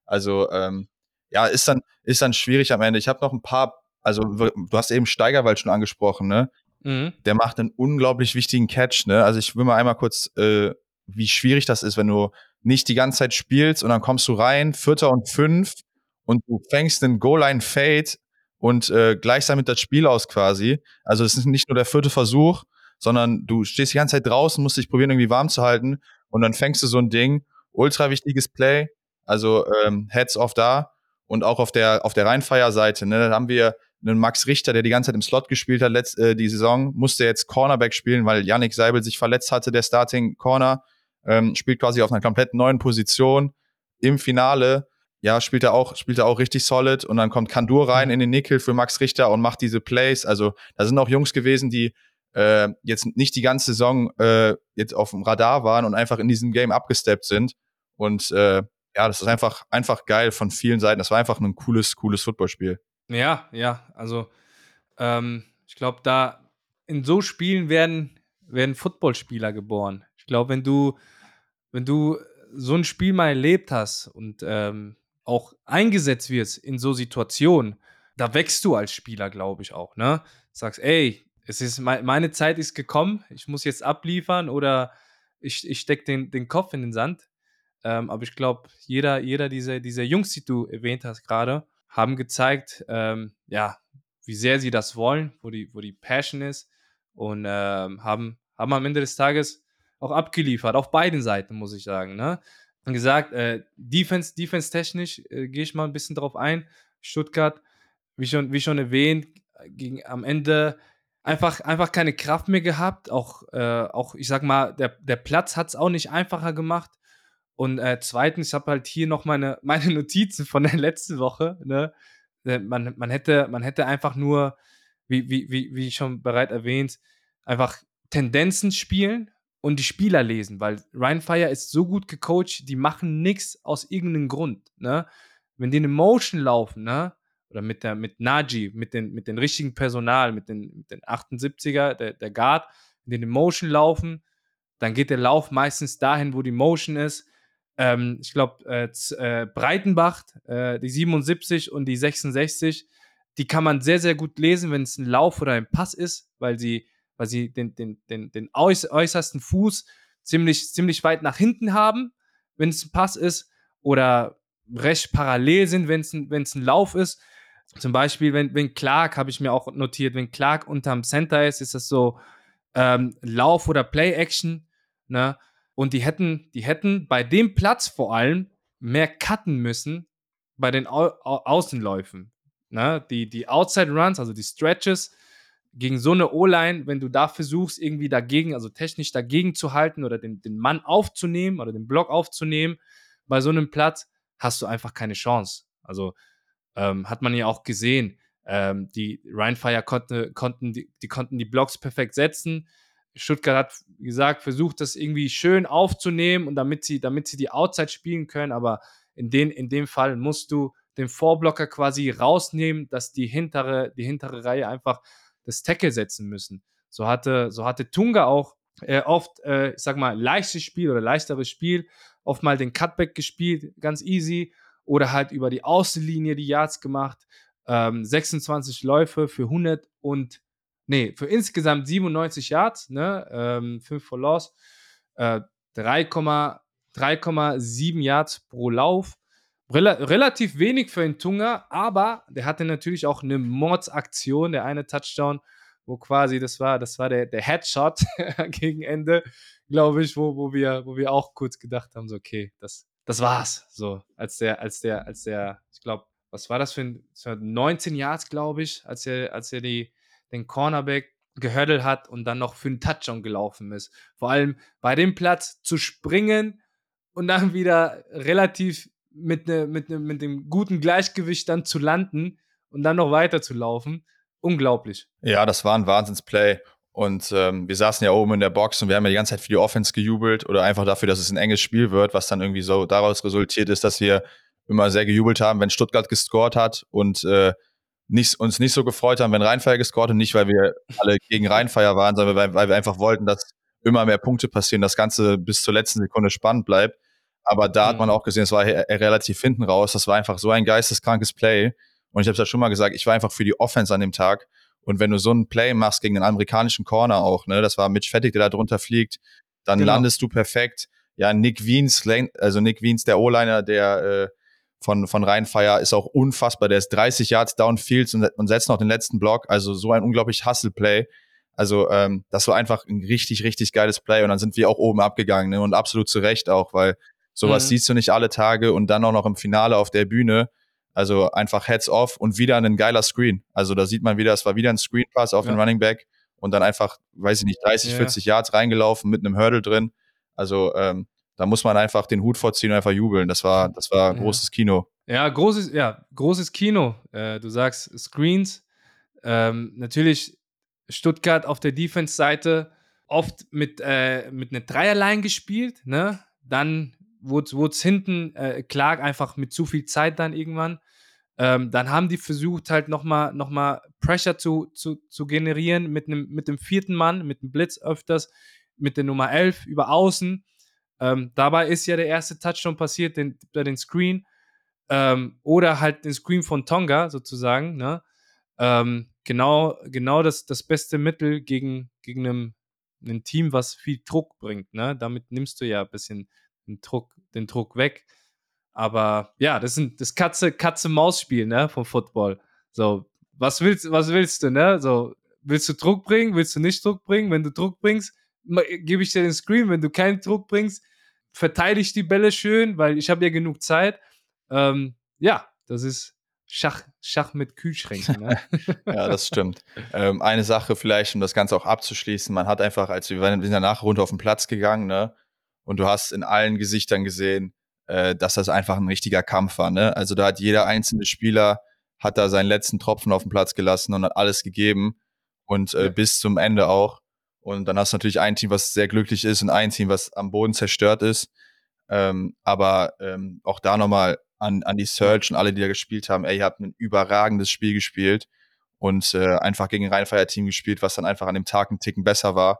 Also, ähm, ja, ist dann, ist dann schwierig am Ende. Ich habe noch ein paar, also du hast eben Steigerwald schon angesprochen, ne? Mhm. der macht einen unglaublich wichtigen Catch. Ne? Also ich will mal einmal kurz, äh, wie schwierig das ist, wenn du nicht die ganze Zeit spielst und dann kommst du rein, Vierter und Fünf und du fängst den Goal-Line-Fade und äh, gleichst damit das Spiel aus quasi. Also es ist nicht nur der vierte Versuch, sondern du stehst die ganze Zeit draußen, musst dich probieren, irgendwie warm zu halten und dann fängst du so ein Ding. Ultra wichtiges Play. Also ähm, Heads off da. Und auch auf der, auf der Rheinfeier-Seite, ne, da haben wir einen Max Richter, der die ganze Zeit im Slot gespielt hat, letzt, äh, die Saison, musste jetzt Cornerback spielen, weil Yannick Seibel sich verletzt hatte, der Starting Corner, ähm, spielt quasi auf einer komplett neuen Position. Im Finale, ja, spielt er auch, spielt er auch richtig solid und dann kommt Kandur rein in den Nickel für Max Richter und macht diese Plays. Also da sind auch Jungs gewesen, die äh, jetzt nicht die ganze Saison äh, jetzt auf dem Radar waren und einfach in diesem Game abgesteppt sind. Und äh, ja, das ist einfach, einfach geil von vielen Seiten. Das war einfach ein cooles, cooles Footballspiel. Ja, ja, also ähm, ich glaube, da in so Spielen werden, werden Footballspieler geboren. Ich glaube, wenn du, wenn du so ein Spiel mal erlebt hast und ähm, auch eingesetzt wirst in so Situationen, da wächst du als Spieler, glaube ich, auch, ne? Sagst, ey, es ist meine Zeit ist gekommen, ich muss jetzt abliefern oder ich, ich stecke den, den Kopf in den Sand. Ähm, aber ich glaube, jeder, jeder dieser, dieser Jungs, die du erwähnt hast gerade, haben gezeigt, ähm, ja, wie sehr sie das wollen, wo die, wo die Passion ist und ähm, haben, haben am Ende des Tages auch abgeliefert, auf beiden Seiten, muss ich sagen. Ne? Gesagt, äh, Defense, Defense-technisch äh, gehe ich mal ein bisschen drauf ein. Stuttgart, wie schon, wie schon erwähnt, ging am Ende einfach, einfach keine Kraft mehr gehabt. Auch, äh, auch ich sag mal, der, der Platz hat es auch nicht einfacher gemacht. Und äh, zweitens, ich habe halt hier noch meine, meine Notizen von der letzten Woche. Ne? Äh, man, man, hätte, man hätte einfach nur, wie, wie, wie, wie schon bereits erwähnt, einfach Tendenzen spielen und die Spieler lesen, weil Ryan Fire ist so gut gecoacht, die machen nichts aus irgendeinem Grund. Ne? Wenn die eine Motion laufen, ne? oder mit, der, mit Naji, mit den, mit den richtigen Personal, mit den, mit den 78er, der, der Guard, wenn die eine Motion laufen, dann geht der Lauf meistens dahin, wo die Motion ist. Ähm, ich glaube, äh, äh, Breitenbach, äh, die 77 und die 66, die kann man sehr, sehr gut lesen, wenn es ein Lauf oder ein Pass ist, weil sie, weil sie den, den, den, den äußersten Fuß ziemlich, ziemlich weit nach hinten haben, wenn es ein Pass ist, oder recht parallel sind, wenn es ein, ein Lauf ist. Zum Beispiel, wenn, wenn Clark, habe ich mir auch notiert, wenn Clark unterm Center ist, ist das so ähm, Lauf- oder Play-Action. Ne? Und die hätten, die hätten bei dem Platz vor allem mehr cutten müssen bei den Au Au Außenläufen. Ne? Die, die Outside Runs, also die Stretches, gegen so eine O-Line, wenn du da versuchst, irgendwie dagegen, also technisch dagegen zu halten oder den, den Mann aufzunehmen oder den Block aufzunehmen, bei so einem Platz hast du einfach keine Chance. Also ähm, hat man ja auch gesehen. Ähm, die Rheinfire konnte, konnten, die, die konnten die Blocks perfekt setzen. Stuttgart hat, gesagt, versucht, das irgendwie schön aufzunehmen und damit sie, damit sie die Outside spielen können, aber in, den, in dem Fall musst du den Vorblocker quasi rausnehmen, dass die hintere, die hintere Reihe einfach das Tackle setzen müssen. So hatte, so hatte Tunga auch äh, oft, äh, ich sag mal, leichtes Spiel oder leichteres Spiel, oft mal den Cutback gespielt, ganz easy oder halt über die Außenlinie die Yards gemacht. Ähm, 26 Läufe für 100 und nee, für insgesamt 97 Yards, ne, ähm, 5 for Loss, äh, 3,7 Yards pro Lauf. Rel relativ wenig für den Tunga, aber der hatte natürlich auch eine Mordsaktion, der eine Touchdown, wo quasi, das war, das war der, der Headshot gegen Ende, glaube ich, wo, wo, wir, wo wir auch kurz gedacht haben, so, okay, das, das war's. So, als der, als der, als der, ich glaube, was war das für ein, 19 Yards, glaube ich, als er, als er die, den Cornerback gehördelt hat und dann noch für einen Touchdown gelaufen ist. Vor allem bei dem Platz zu springen und dann wieder relativ mit, ne, mit, ne, mit dem guten Gleichgewicht dann zu landen und dann noch weiter zu laufen. Unglaublich. Ja, das war ein Wahnsinnsplay. Und ähm, wir saßen ja oben in der Box und wir haben ja die ganze Zeit für die Offense gejubelt oder einfach dafür, dass es ein enges Spiel wird, was dann irgendwie so daraus resultiert ist, dass wir immer sehr gejubelt haben, wenn Stuttgart gescored hat und äh, nicht, uns nicht so gefreut haben, wenn Rheinfeier gescored hat. Nicht, weil wir alle gegen Rheinfeier waren, sondern weil, weil wir einfach wollten, dass immer mehr Punkte passieren, das Ganze bis zur letzten Sekunde spannend bleibt. Aber da mhm. hat man auch gesehen, es war relativ hinten raus. Das war einfach so ein geisteskrankes Play. Und ich habe es ja schon mal gesagt, ich war einfach für die Offense an dem Tag. Und wenn du so ein Play machst gegen den amerikanischen Corner auch, ne, das war Mitch Fettig, der da drunter fliegt, dann genau. landest du perfekt. Ja, Nick Wiens, also Nick Wiens, der O-Liner, der äh, von, von Rheinfeier ist auch unfassbar. Der ist 30 Yards downfield und, und setzt noch den letzten Block. Also so ein unglaublich Hustle-Play. Also ähm, das war einfach ein richtig, richtig geiles Play. Und dann sind wir auch oben abgegangen ne? und absolut zu Recht auch, weil Sowas Mhm. siehst du nicht alle Tage und dann auch noch im Finale auf der Bühne. Also einfach Heads off und wieder ein geiler Screen. Also da sieht man wieder, es war wieder ein Screen Pass auf Ja. den Running Back und dann einfach, weiß ich nicht, 30, Ja. 40 Yards reingelaufen mit einem Hurdle drin. Also ähm, da muss man einfach den Hut vorziehen und einfach jubeln. Das war, das war Ja. großes Kino. Ja, großes, ja, großes Kino. Äh, du sagst Screens. Ähm, natürlich Stuttgart auf der Defense-Seite oft mit, äh, mit einer Dreierline gespielt. Ne? Dann wurde es hinten äh, Clark einfach mit zu viel Zeit dann irgendwann. Ähm, dann haben die versucht, halt nochmal noch mal Pressure zu, zu, zu generieren mit einem mit dem vierten Mann, mit dem Blitz öfters, mit der Nummer 11 über außen. Ähm, dabei ist ja der erste Touchdown passiert, den, den Screen. Ähm, oder halt den Screen von Tonga sozusagen. Ne? Ähm, genau genau das, das beste Mittel gegen, gegen einem, ein Team, was viel Druck bringt. Ne? Damit nimmst du ja ein bisschen den Druck, den Druck weg. Aber ja, das sind das Katze, Katze-Maus-Spiel, ne, vom Football. So, was willst, was willst du, ne? So, willst du Druck bringen, willst du nicht Druck bringen? Wenn du Druck bringst, gebe ich dir den Screen. Wenn du keinen Druck bringst, verteile ich die Bälle schön, weil ich habe ja genug Zeit. Ähm, ja, das ist Schach, Schach mit Kühlschränken. Ne? Ja, das stimmt. ähm, eine Sache vielleicht, um das Ganze auch abzuschließen, man hat einfach, als wir wir sind danach runter auf den Platz gegangen, ne? Und du hast in allen Gesichtern gesehen, äh, dass das einfach ein richtiger Kampf war, ne? Also da hat jeder einzelne Spieler hat da seinen letzten Tropfen auf den Platz gelassen und hat alles gegeben und äh, Ja. bis zum Ende auch. Und dann hast du natürlich ein Team, was sehr glücklich ist und ein Team, was am Boden zerstört ist. Ähm, aber ähm, auch da nochmal an, an die Search und alle, die da gespielt haben, ey, ihr habt ein überragendes Spiel gespielt und äh, einfach gegen ein Rheinfeier-Team gespielt, was dann einfach an dem Tag einen Ticken besser war,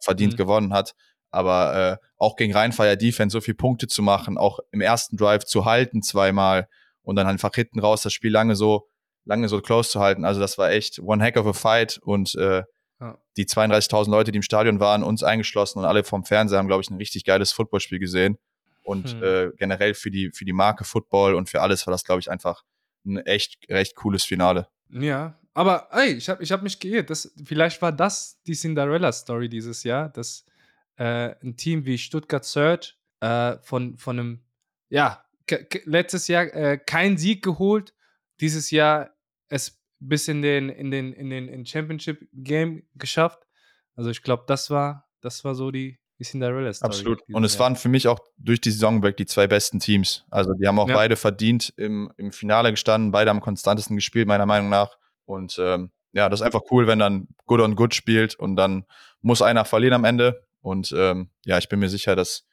verdient Mhm. gewonnen hat. Aber äh, auch gegen Rheinfeier Defense so viele Punkte zu machen, auch im ersten Drive zu halten zweimal und dann einfach hinten raus das Spiel lange so lange so close zu halten. Also das war echt one heck of a fight und äh, Ja. die 32.000 Leute, die im Stadion waren, uns eingeschlossen und alle vom Fernseher haben, glaube ich, ein richtig geiles Footballspiel gesehen. Und Hm. äh, generell für die, für die Marke Football und für alles war das, glaube ich, einfach ein echt recht cooles Finale. Ja, aber ey, ich habe ich hab mich geirrt. Das, vielleicht war das die Cinderella-Story dieses Jahr, dass äh, ein Team wie Stuttgart Surge äh, von, von einem, ja, letztes Jahr äh, keinen Sieg geholt, dieses Jahr es bis in den, in den, in den in Championship Game geschafft. Also ich glaube, das war, das war so die, die Cinderella-Story. Absolut. Und es Jahr. waren für mich auch durch die Saison weg die zwei besten Teams. Also die haben auch Ja. beide verdient im, im Finale gestanden, beide am konstantesten gespielt, meiner Meinung nach. Und ähm, ja, das ist einfach cool, wenn dann Good on Good spielt und dann muss einer verlieren am Ende. Und ähm, ja, ich bin mir sicher, dass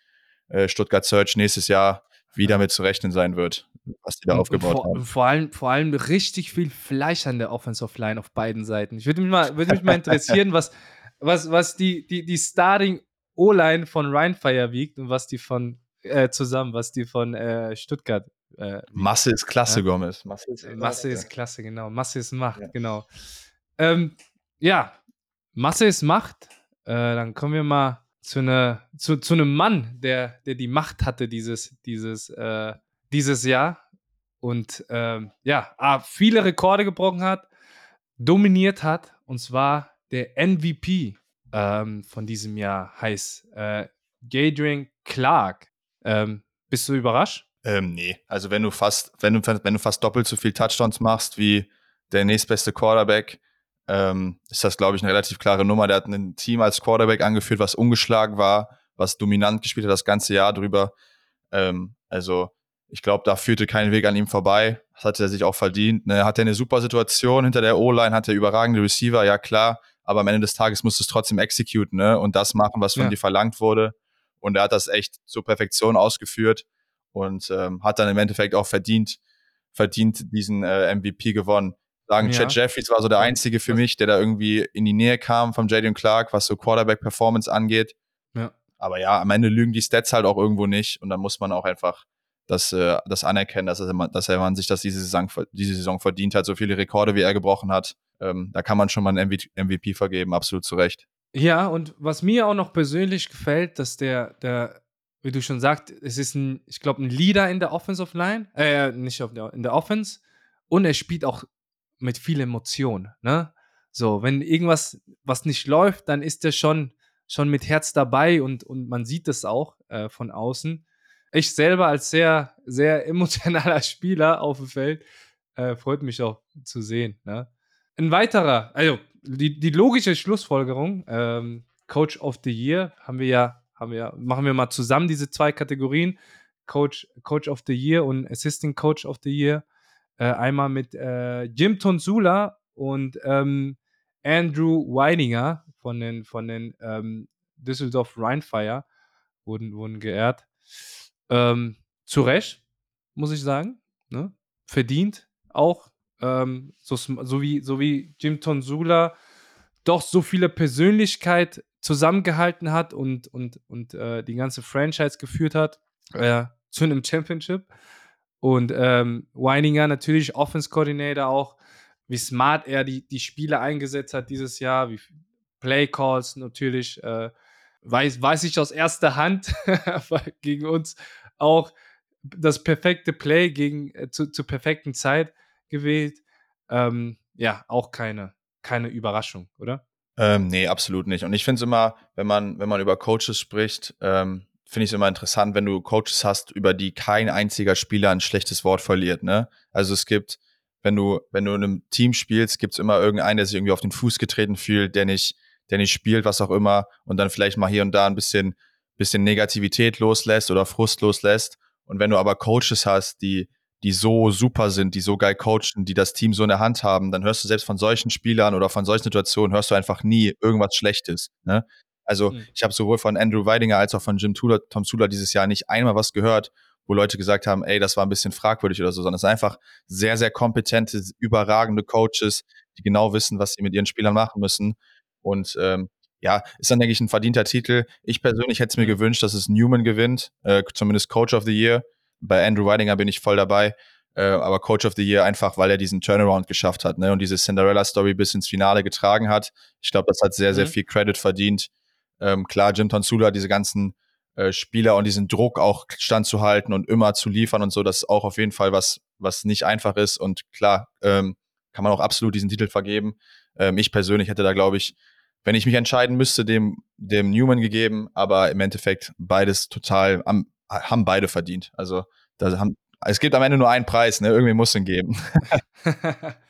äh, Stuttgart Search nächstes Jahr wieder mit zu rechnen sein wird, was die da Und- aufgebaut und vor, haben. Vor allem, vor allem richtig viel Fleisch an der Offensive Line auf beiden Seiten. Ich würde mich mal, würde mich mal interessieren, was, was, was die, die, die Starting O-Line von Rheinfire wiegt und was die von äh, zusammen, was die von äh, Stuttgart äh. Masse ist klasse, Ja. Gomez. Masse ist, Masse ist klasse, genau. Masse ist Macht, Ja. genau. Ähm, ja, Masse ist Macht. Äh, dann kommen wir mal zu, ne, zu, zu einem Mann, der, der die Macht hatte dieses, dieses, äh, dieses Jahr. Und ähm, ja, viele Rekorde gebrochen hat, dominiert hat. Und zwar der MVP ähm, von diesem Jahr heißt äh, Gadrian Clark. Ähm, bist du überrascht? Ähm, nee. Also wenn du fast, wenn du, wenn du fast doppelt so viel Touchdowns machst wie der nächstbeste Quarterback, ähm, ist das, glaube ich, eine relativ klare Nummer. Der hat ein Team als Quarterback angeführt, was ungeschlagen war, was dominant gespielt hat das ganze Jahr drüber. Ähm, also ich glaube, da führte kein Weg an ihm vorbei. Das hat er sich auch verdient. Ne? Hat er eine super Situation hinter der O-Line, hat er überragende Receiver, ja klar. Aber am Ende des Tages musst du es trotzdem executen ne? und das machen, was von Ja. dir verlangt wurde. Und er hat das echt zur Perfektion ausgeführt und ähm, hat dann im Endeffekt auch verdient, verdient diesen äh, MVP gewonnen. Sagen, Ja. Chad Jeffries war so der einzige für mich, der da irgendwie in die Nähe kam von Jadon Clark, was so Quarterback-Performance angeht. Ja. Aber ja, am Ende lügen die Stats halt auch irgendwo nicht und dann muss man auch einfach das, äh, das anerkennen, dass er, dass er man sich das diese Saison, diese Saison verdient hat, so viele Rekorde wie er gebrochen hat. Ähm, da kann man schon mal einen MV MVP vergeben, absolut zu Recht. Ja, und was mir auch noch persönlich gefällt, dass der, der, wie du schon sagst, es ist ein, ich glaube, ein Leader in der Offensive Line, äh, nicht auf der, in der Offense, und er spielt auch mit viel Emotion, ne? So, wenn irgendwas, was nicht läuft, dann ist er schon, schon mit Herz dabei und, und man sieht das auch äh, von außen. ich selber als sehr, sehr emotionaler Spieler auf dem Feld, äh, freut mich auch zu sehen. Ne? Ein weiterer, also die, die logische Schlussfolgerung, ähm, Coach of the Year, haben wir ja, haben wir machen wir mal zusammen diese zwei Kategorien, Coach, Coach of the Year und Assistant Coach of the Year. Äh, einmal mit äh, Jim Tonsula und ähm, Andrew Weidinger von den, von den ähm, Düsseldorf Rheinfire wurden, wurden geehrt. Ähm, zu Recht, muss ich sagen. Ne? Verdient auch. Ähm, so, so, wie, so wie Jim Tonsula doch so viele Persönlichkeit zusammengehalten hat und, und, und äh, die ganze Franchise geführt hat äh, zu einem Championship. Und ähm, Weininger natürlich Offense Coordinator auch, wie smart er die, die Spiele eingesetzt hat dieses Jahr, wie Play Calls natürlich, äh, weiß, weiß ich aus erster Hand gegen uns auch das perfekte Play gegen, äh, zu, zur perfekten Zeit gewählt. Ähm, ja, auch keine, keine Überraschung, oder? Ähm, nee, absolut nicht. Und ich finde es immer, wenn man, wenn man über Coaches spricht, ähm, finde ich es immer interessant, wenn du Coaches hast, über die kein einziger Spieler ein schlechtes Wort verliert. Ne? Also es gibt, wenn du, wenn du in einem Team spielst, gibt es immer irgendeinen, der sich irgendwie auf den Fuß getreten fühlt, der nicht, der nicht spielt, was auch immer, und dann vielleicht mal hier und da ein bisschen, bisschen Negativität loslässt oder Frust loslässt. Und wenn du aber Coaches hast, die, die so super sind, die so geil coachen, die das Team so in der Hand haben, dann hörst du selbst von solchen Spielern oder von solchen Situationen, hörst du einfach nie irgendwas Schlechtes. Ne? Also mhm. ich habe sowohl von Andrew Weidinger als auch von Jim Tula, Tom Sula dieses Jahr nicht einmal was gehört, wo Leute gesagt haben, ey, das war ein bisschen fragwürdig oder so, sondern es sind einfach sehr, sehr kompetente, überragende Coaches, die genau wissen, was sie mit ihren Spielern machen müssen. Und ähm, ja, ist dann, denke ich, ein verdienter Titel. Ich persönlich hätte es mir mhm. gewünscht, dass es Newman gewinnt, äh, zumindest Coach of the Year. Bei Andrew Weidinger bin ich voll dabei. Äh, aber Coach of the Year einfach, weil er diesen Turnaround geschafft hat ne? und diese Cinderella-Story bis ins Finale getragen hat. Ich glaube, das hat sehr, sehr mhm. viel Credit verdient. Ähm, klar, Jim Tonsula, diese ganzen äh, Spieler und diesen Druck auch standzuhalten und immer zu liefern und so, das ist auch auf jeden Fall was, was nicht einfach ist. Und klar, ähm, kann man auch absolut diesen Titel vergeben. Ähm, ich persönlich hätte da, glaube ich, wenn ich mich entscheiden müsste, dem, dem Newman gegeben, aber im Endeffekt beides total, am, haben beide verdient. Also da haben, es gibt am Ende nur einen Preis, ne? Irgendwie muss es ihn geben.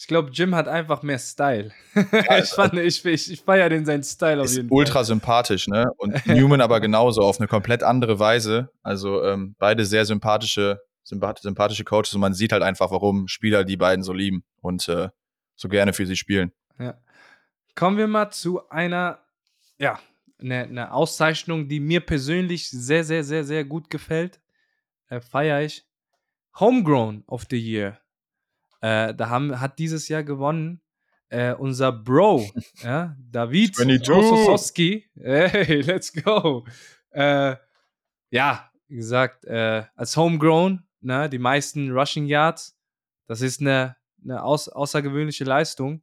ich glaube, Jim hat einfach mehr Style. Ich fand, ich, ich, ich feiere den seinen Style auf jeden Fall. Ultra sympathisch, ne? Und Newman aber genauso auf eine komplett andere Weise. Also ähm, beide sehr sympathische, sympathische Coaches und man sieht halt einfach, warum Spieler die beiden so lieben und äh, so gerne für sie spielen. Ja. Kommen wir mal zu einer, ja, eine, eine Auszeichnung, die mir persönlich sehr, sehr, sehr, sehr gut gefällt. Äh, Feiere ich. Homegrown of the Year. Äh, da haben, hat dieses Jahr gewonnen äh, unser Bro, ja, David Ososowski. Hey, let's go. Äh, ja, wie gesagt, äh, als Homegrown, ne, die meisten Rushing Yards, das ist eine, eine aus, außergewöhnliche Leistung.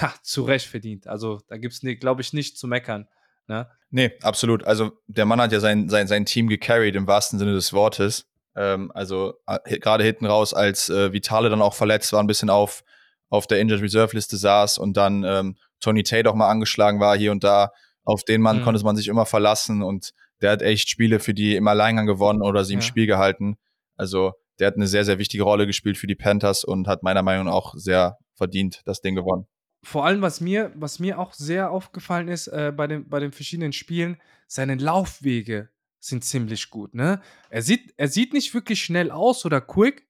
Ha, zu Recht verdient. Also da gibt es, glaube ich, nicht zu meckern. Ne? Nee, absolut. Also der Mann hat ja sein, sein, sein Team gecarried im wahrsten Sinne des Wortes. Ähm, also äh, gerade hinten raus, als äh, Vitale dann auch verletzt war, ein bisschen auf, auf der Injured Reserve Liste saß und dann ähm, Tony Tate auch mal angeschlagen war hier und da. Auf den Mann mhm. konnte man sich immer verlassen und der hat echt Spiele für die im Alleingang gewonnen oder sie im ja. Spiel gehalten. Also der hat eine sehr, sehr wichtige Rolle gespielt für die Panthers und hat meiner Meinung nach auch sehr verdient das Ding gewonnen vor allem, was mir, was mir auch sehr aufgefallen ist äh, bei, den, bei den verschiedenen Spielen, seine Laufwege sind ziemlich gut. Ne? Er, sieht, er sieht nicht wirklich schnell aus oder quick,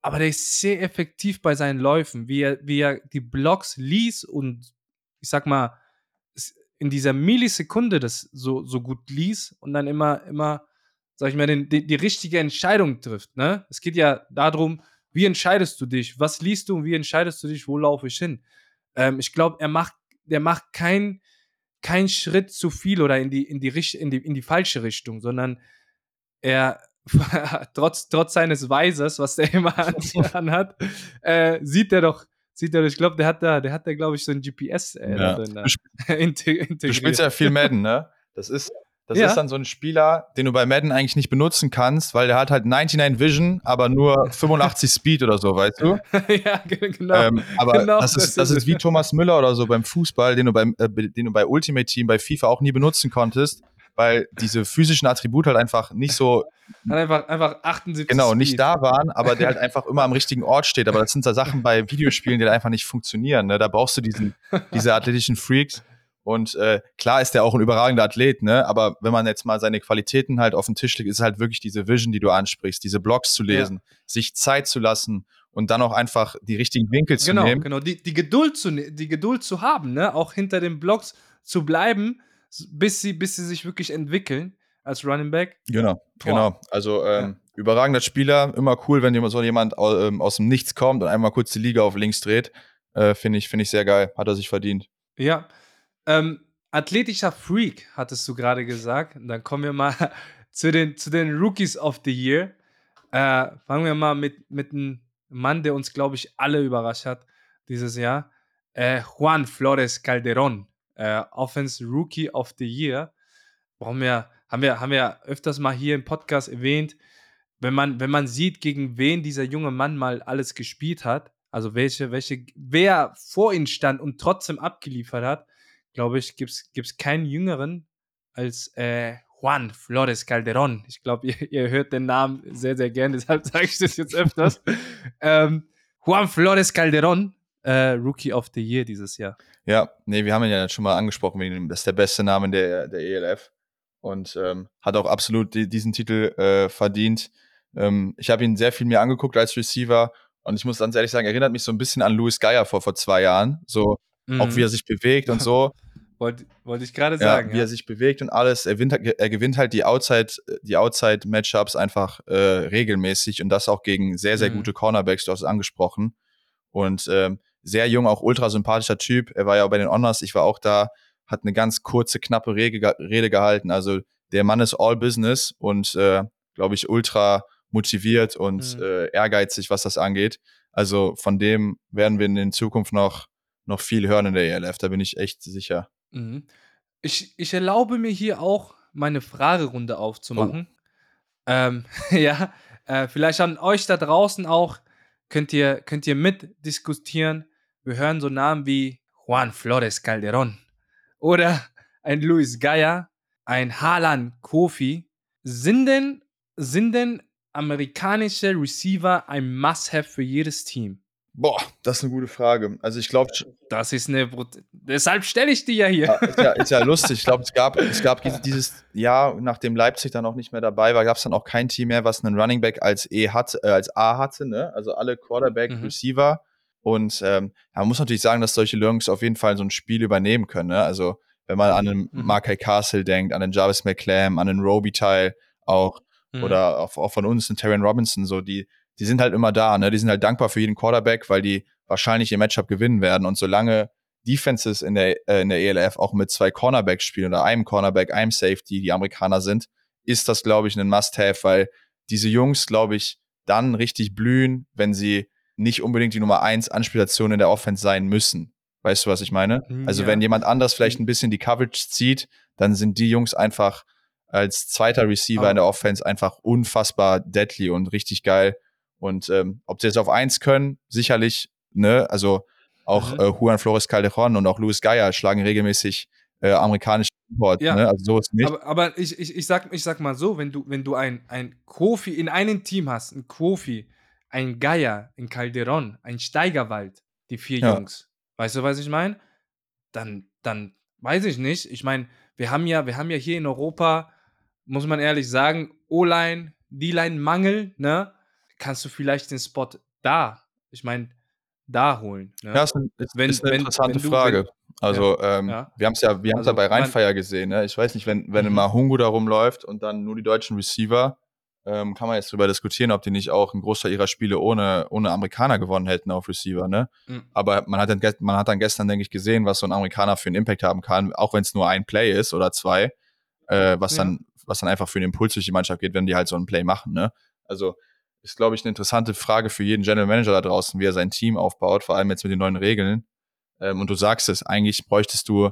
aber der ist sehr effektiv bei seinen Läufen, wie er, wie er die Blocks liest und ich sag mal, in dieser Millisekunde das so, so gut liest und dann immer, immer, sag ich mal, den, die, die richtige Entscheidung trifft. Ne? Es geht ja darum, wie entscheidest du dich? Was liest du und wie entscheidest du dich, wo laufe ich hin? Ähm, ich glaube, er macht, der macht keinen kein Schritt zu viel oder in die, in die, in die, in die falsche Richtung, sondern er, trotz, trotz seines Weisers, was der immer anhat, äh, sieht er doch, sieht er, ich glaube, der hat da, der hat da, glaube ich, so ein GPS äh, ja. drin. Du spielst ja viel Madden, ne? Das ist, das ja. ist dann so ein Spieler, den du bei Madden eigentlich nicht benutzen kannst, weil der hat halt 99 Vision, aber nur 85 Speed oder so, weißt du? ja, genau. Ähm, aber genau, das, ist, das, ist wie Thomas Müller oder so beim Fußball, den du, beim, äh, den du bei Ultimate Team, bei FIFA auch nie benutzen konntest, weil diese physischen Attribute halt einfach nicht so, Hat einfach, einfach 78 genau, nicht Speed. da waren, aber der halt einfach immer am richtigen Ort steht. Aber das sind so Sachen bei Videospielen, die halt einfach nicht funktionieren. Ne? Da brauchst du diesen, diese athletischen Freaks. Und äh, klar ist der auch ein überragender Athlet, ne? Aber wenn man jetzt mal seine Qualitäten halt auf den Tisch legt, ist es halt wirklich diese Vision, die du ansprichst, diese Blogs zu lesen, sich Zeit zu lassen und dann auch einfach die richtigen Winkel zu Genau, nehmen. genau. Die, die, Geduld zu, ne- die Geduld zu haben, ne? auch hinter den Blocks zu bleiben, bis sie, bis sie sich wirklich entwickeln als Running Back. Genau, Boah. genau. Also ähm, überragender Spieler, immer cool, wenn jemand, so jemand au- ähm, aus dem Nichts kommt und einmal kurz die Liga auf links dreht. Äh, Finde ich, finde ich sehr geil. Hat er sich verdient. Ja. Ähm, athletischer Freak, hattest du gerade gesagt. Dann kommen wir mal zu den, zu den Rookies of the Year. Äh, fangen wir mal mit, mit einem Mann, der uns, glaube ich, alle überrascht hat dieses Jahr. Äh, Juan Flores Calderon, äh, Offense Rookie of the Year. Brauchen wir, haben wir, haben wir öfters mal hier im Podcast erwähnt, wenn man, wenn man sieht, gegen wen dieser junge Mann mal alles gespielt hat, also welche, welche, wer vor ihm stand und trotzdem abgeliefert hat, glaube ich, gibt es keinen Jüngeren als äh, Juan Flores Calderon. Ich glaube, ihr, ihr hört den Namen sehr, sehr gern, deshalb sage ich das jetzt öfters. ähm, Juan Flores Calderon, äh, Rookie of the Year dieses Jahr. Ja, nee, wir haben ihn ja schon mal angesprochen, das ist der beste Name der, der ELF und ähm, hat auch absolut die, diesen Titel äh, verdient. Ähm, ich habe ihn sehr viel mehr angeguckt als Receiver und ich muss ganz ehrlich sagen, erinnert mich so ein bisschen an Louis Geier vor, vor zwei Jahren. So, auch Mhm. wie er sich bewegt und so. Wollte wollte ich gerade ja, sagen. wie er sich bewegt und alles. Er, gewinnt, er gewinnt halt die Outside, die Outside-Matchups einfach äh, regelmäßig und das auch gegen sehr, sehr Mhm. gute Cornerbacks, du hast es angesprochen. Und ähm, sehr jung, auch ultra sympathischer Typ. Er war ja auch bei den Honors, ich war auch da, hat eine ganz kurze, knappe Rede, Rede gehalten. Also der Mann ist all business und äh, glaube ich, ultra motiviert und Mhm. äh, ehrgeizig, was das angeht. Also von dem werden wir in der Zukunft noch, noch viel hören in der ELF, da bin ich echt sicher. Mhm. Ich, ich erlaube mir hier auch meine Fragerunde aufzumachen. Ähm, ja, äh, vielleicht an euch da draußen auch könnt ihr, könnt ihr mitdiskutieren. Wir hören so Namen wie Juan Flores Calderon oder ein Luis Gaya, ein Harlan Kofi. Sind denn, sind denn amerikanische Receiver ein Must-Have für jedes Team? Boah, das ist eine gute Frage. Also ich glaube, Das ist eine. Brut Deshalb stelle ich die ja hier. ist, ja, ist ja lustig. Ich glaube, es gab, es gab dieses Jahr, nachdem Leipzig dann auch nicht mehr dabei war, gab es dann auch kein Team mehr, was einen Running Back als E hatte, äh, als A hatte, ne? Also alle Quarterback, Mhm. Receiver. Und ähm, ja, man muss natürlich sagen, dass solche Jungs auf jeden Fall so ein Spiel übernehmen können. Ne? Also wenn man an einen Mhm. Markai Castle denkt, an den Jarvis McClam, an den Robitaille auch Mhm. oder auch, auch von uns, den Terran Robinson, so die, die sind halt immer da, ne? Die sind halt dankbar für jeden Quarterback, weil die wahrscheinlich ihr Matchup gewinnen werden. Und solange Defenses in der, äh, in der ELF auch mit zwei Cornerbacks spielen oder einem Cornerback, einem Safety, die Amerikaner sind, ist das, glaube ich, ein Must-Have, weil diese Jungs, glaube ich, dann richtig blühen, wenn sie nicht unbedingt die Nummer eins Anspielstation in der Offense sein müssen. Weißt du, was ich meine? Mhm, Also ja. wenn jemand anders vielleicht ein bisschen die Coverage zieht, dann sind die Jungs einfach als zweiter Receiver Aber- in der Offense einfach unfassbar deadly und richtig geil. Und ähm, ob sie jetzt auf eins können, sicherlich, ne, also auch Mhm. äh, Juan Flores Calderon und auch Luis Geier schlagen regelmäßig äh, amerikanische Imports, Ja. ne? Also so ist nicht. Aber, aber ich, ich, ich, sag, ich sag mal so, wenn du, wenn du ein, ein Kofi in einem Team hast, ein Kofi, ein Geier, ein Calderon, ein Steigerwald, die vier Ja. Jungs, weißt du, was ich meine? Dann, dann weiß ich nicht. Ich meine, wir haben ja, wir haben ja hier in Europa, muss man ehrlich sagen, O-Line, D-Line-Mangel, ne? Kannst du vielleicht den Spot da, ich meine, da holen. Ne? Ja, ist, ein, ist, Wenn- ist eine wenn- interessante wenn du- Frage. also, ähm, Ja. wir haben es ja, wir haben's ja Also, bei Rheinfeier gesehen. Ne? Ich weiß nicht, wenn, wenn Mhm. immer Hungo da rumläuft und dann nur die deutschen Receiver, ähm, kann man jetzt drüber diskutieren, ob die nicht auch einen Großteil ihrer Spiele ohne, ohne Amerikaner gewonnen hätten auf Receiver. Ne? Mhm. Aber man hat, dann, man hat dann gestern, denke ich, gesehen, was so ein Amerikaner für einen Impact haben kann, auch wenn es nur ein Play ist oder zwei, äh, was, Ja. dann, was dann einfach für einen Impuls durch die Mannschaft geht, wenn die halt so ein Play machen. Ne? Also ist, glaube ich, eine interessante Frage für jeden General Manager da draußen, wie er sein Team aufbaut, vor allem jetzt mit den neuen Regeln. Ähm, und du sagst es, eigentlich bräuchtest du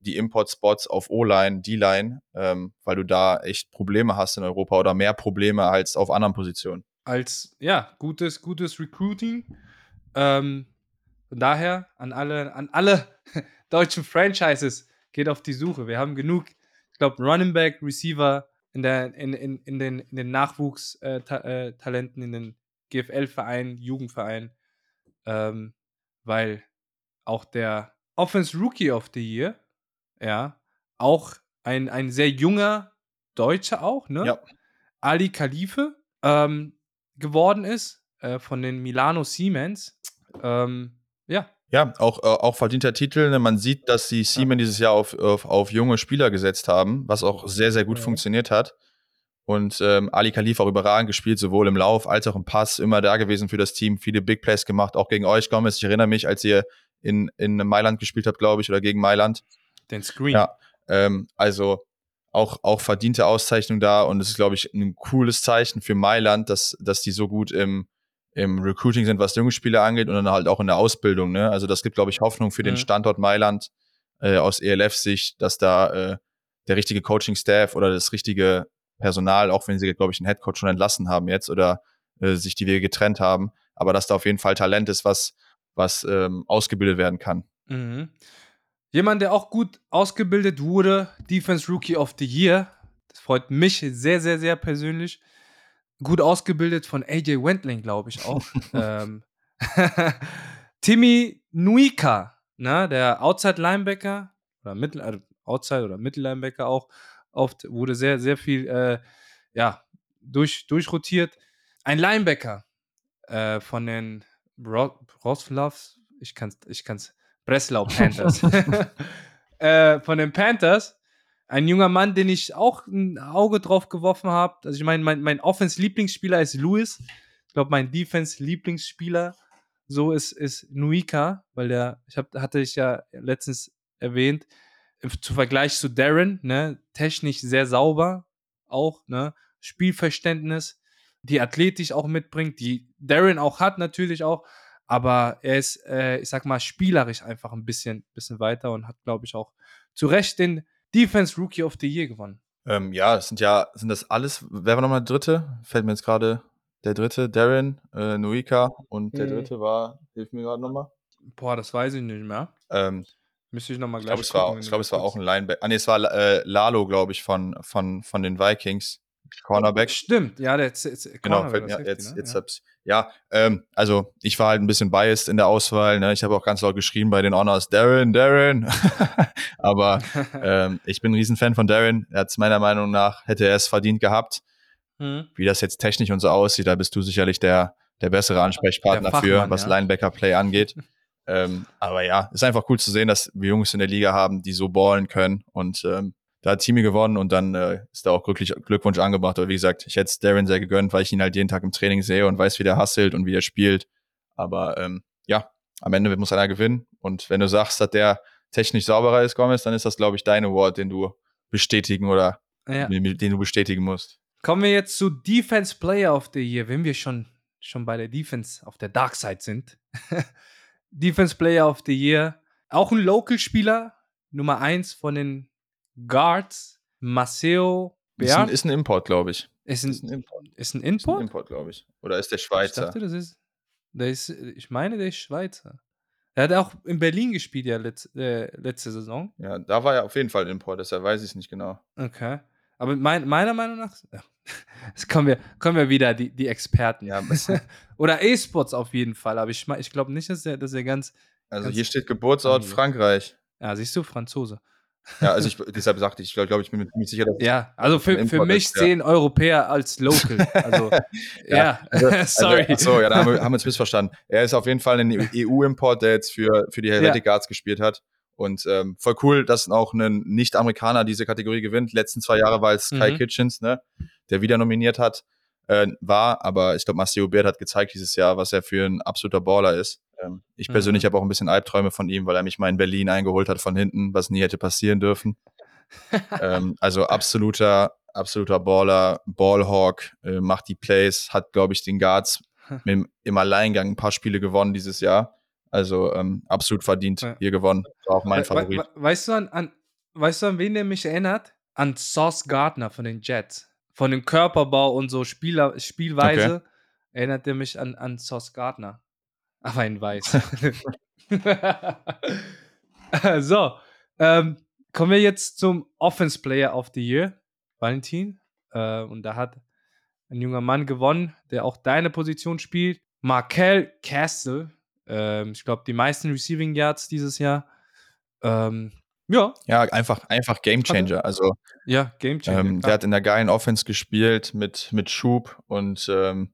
die Import-Spots auf O-Line, D-Line, ähm, weil du da echt Probleme hast in Europa oder mehr Probleme als auf anderen Positionen. als ja, gutes, gutes Recruiting. Ähm, von daher an alle, an alle deutschen Franchises geht auf die Suche. Wir haben genug, Ich glaube, Running Back, Receiver in, der, in, in, in den, in den Nachwuchstalenten, äh, äh, in den GFL-Vereinen, Jugendvereinen, ähm, weil auch der Offense Rookie of the Year, ja, auch ein, ein sehr junger Deutscher auch, ne? Ja. Ali Khalife ähm, geworden ist äh, von den Milano Siemens. Ähm, ja, Ja, auch, äh, auch verdienter Titel. Ne? Man sieht, dass die Siemens dieses Jahr auf, auf, auf junge Spieler gesetzt haben, was auch sehr, sehr gut Ja. funktioniert hat. Und ähm, Ali Khalif auch überragend gespielt, sowohl im Lauf als auch im Pass, immer da gewesen für das Team, viele Big Plays gemacht, auch gegen euch, Gomez. Ich erinnere mich, als ihr in, in Mailand gespielt habt, glaube ich, oder gegen Mailand. den Screen. Ja. Ähm, also auch, auch verdiente Auszeichnung da und es ist, glaube ich, ein cooles Zeichen für Mailand, dass, dass die so gut im, im Recruiting sind, was junge Spieler angeht und dann halt auch in der Ausbildung. Ne? Also das gibt, glaube ich, Hoffnung für den. Standort Mailand äh, aus ELF-Sicht, dass da äh, der richtige Coaching-Staff oder das richtige Personal, auch wenn sie, glaube ich, einen Headcoach schon entlassen haben jetzt oder äh, sich die Wege getrennt haben, aber dass da auf jeden Fall Talent ist, was, was ähm, ausgebildet werden kann. Mhm. Jemand, der auch gut ausgebildet wurde, Defense Rookie of the Year. Das freut mich sehr, sehr, sehr persönlich. Gut ausgebildet von AJ Wentling, glaube ich auch. ähm, Timmy Nuika, ne, der Outside Linebacker oder Mittel, also Outside oder Mittellinebacker auch, oft wurde sehr, sehr viel äh, ja, durch, durchrotiert. Ein Linebacker äh, von den Ro Roslavs, ich kann's, ich kann's, Breslau Panthers. äh, von den Panthers. Ein junger Mann, den ich auch ein Auge drauf geworfen habe. Also ich meine, mein, mein Offense-Lieblingsspieler ist Lewis. Ich glaube, mein Defense-Lieblingsspieler so ist, ist Nuika, weil der, ich hab, hatte ich ja letztens erwähnt, im- zu Vergleich zu Darren, ne, technisch sehr sauber, auch, ne, Spielverständnis, die Athletik auch mitbringt, die Darren auch hat natürlich auch, aber er ist, äh, ich sag mal, spielerisch einfach ein bisschen, bisschen weiter und hat, glaube ich, auch zu Recht den Defense Rookie of the Year gewonnen. Ähm, ja, es sind ja, sind das alles, wer war nochmal der dritte? Fällt mir jetzt gerade der dritte, Darren, äh, Nuika und der Mhm. dritte war, hilf mir gerade nochmal. Boah, das weiß ich nicht mehr. Ähm, Müsste ich nochmal ich gleich glaube, es war, ich glaub, es war auch ein Linebacker. Ah, nee, es war äh, Lalo, glaube ich, von, von, von den Vikings. Cornerback. Stimmt, ja, der Z- Z- Genau, Safety, jetzt, ne? jetzt ja. hab's. Ja, ähm, also ich war halt ein bisschen biased in der Auswahl. Ne? Ich habe auch ganz laut geschrieben bei den Honors, Darren, Darren. Aber ähm, ich bin ein Riesenfan von Darren. Er hat es meiner Meinung nach, hätte er es verdient gehabt. Mhm. Wie das jetzt technisch und so aussieht, da bist du sicherlich der, der bessere Ansprechpartner Der für, Fachmann, was ja. Linebacker-Play angeht. ähm, aber ja, ist einfach cool zu sehen, dass wir Jungs in der Liga haben, die so ballen können. Und ähm, da hat Timmy gewonnen und dann äh, ist da auch glücklich, Glückwunsch angebracht. Aber wie gesagt, ich hätte es Darren sehr gegönnt, weil ich ihn halt jeden Tag im Training sehe und weiß, wie der hustelt und wie er spielt. Aber ähm, ja, am Ende muss einer gewinnen. Und wenn du sagst, dass der technisch sauberer ist, Gomez, dann ist das, glaube ich, dein Award, den du bestätigen oder Ja. den den du bestätigen musst. Kommen wir jetzt zu Defense Player of the Year, wenn wir schon, schon bei der Defense auf der Dark Side sind. Defense Player of the Year, auch ein Local-Spieler, Nummer 1 von den Guards, Maceo Ist ein, Bernd. ist ein Import, glaube ich. Ist Ist ein ein, Import. ist ein ein Import? Import, glaube ich. Oder ist der Ich Schweizer? dachte, das ist, der ist, ich meine, der ist Schweizer. Er hat auch in Berlin gespielt, ja, letz, äh, letzte Saison. ja, da war er auf jeden Fall Import, deshalb weiß ich es nicht genau. Okay. Aber mein, meiner Meinung nach, jetzt kommen wir, kommen wir wieder, die, die Experten. Ja, Oder E-Sports auf jeden Fall, aber ich, ich glaube nicht, dass er, dass er ganz. also Ganz hier steht Geburtsort. Frankreich. Ja, siehst du, Franzose. Ja, also ich, deshalb sagte ich, glaube, glaub, ich bin mir ziemlich sicher, dass Ja, also für, für mich ist, ja. zehn Europäer als Local. Also, ja, sorry. Also, ach so, ja, da haben wir, haben wir uns missverstanden. Er ist auf jeden Fall ein EU-Import, der jetzt für, für die Helvetic Guards gespielt hat. Und ähm, voll cool, dass auch ein Nicht-Amerikaner diese Kategorie gewinnt. Letzten zwei Jahre war es Kai Mhm. Kitchens, ne, der wieder nominiert hat, äh, war. Aber ich glaube, Maceo Beard hat gezeigt dieses Jahr, was er für ein absoluter Baller ist. Ähm, ich Mhm. persönlich habe auch ein bisschen Albträume von ihm, weil er mich mal in Berlin eingeholt hat von hinten, was nie hätte passieren dürfen. ähm, also absoluter, absoluter Baller, Ballhawk, äh, macht die Plays, hat, glaube ich, den Guards mit, im Alleingang ein paar Spiele gewonnen dieses Jahr. Also ähm, absolut verdient Ja. hier gewonnen. War auch mein We- Favorit. we- weißt, du an, an, weißt du, an wen der mich erinnert? An Sauce Gardner von den Jets. Von dem Körperbau und so Spieler, Spielweise erinnert er mich an, an Sauce Gardner. Aber in weiß. so, ähm, kommen wir jetzt zum Offense Player of the Year, Valentin. Äh, und da hat ein junger Mann gewonnen, der auch deine Position spielt. Markel Castle. Ähm, ich glaube, die meisten Receiving Yards dieses Jahr. Ähm, ja, Ja, einfach, einfach Game Changer. Also ja, Game Changer. ähm, der hat in der geilen Offense gespielt mit, mit Schub und ähm,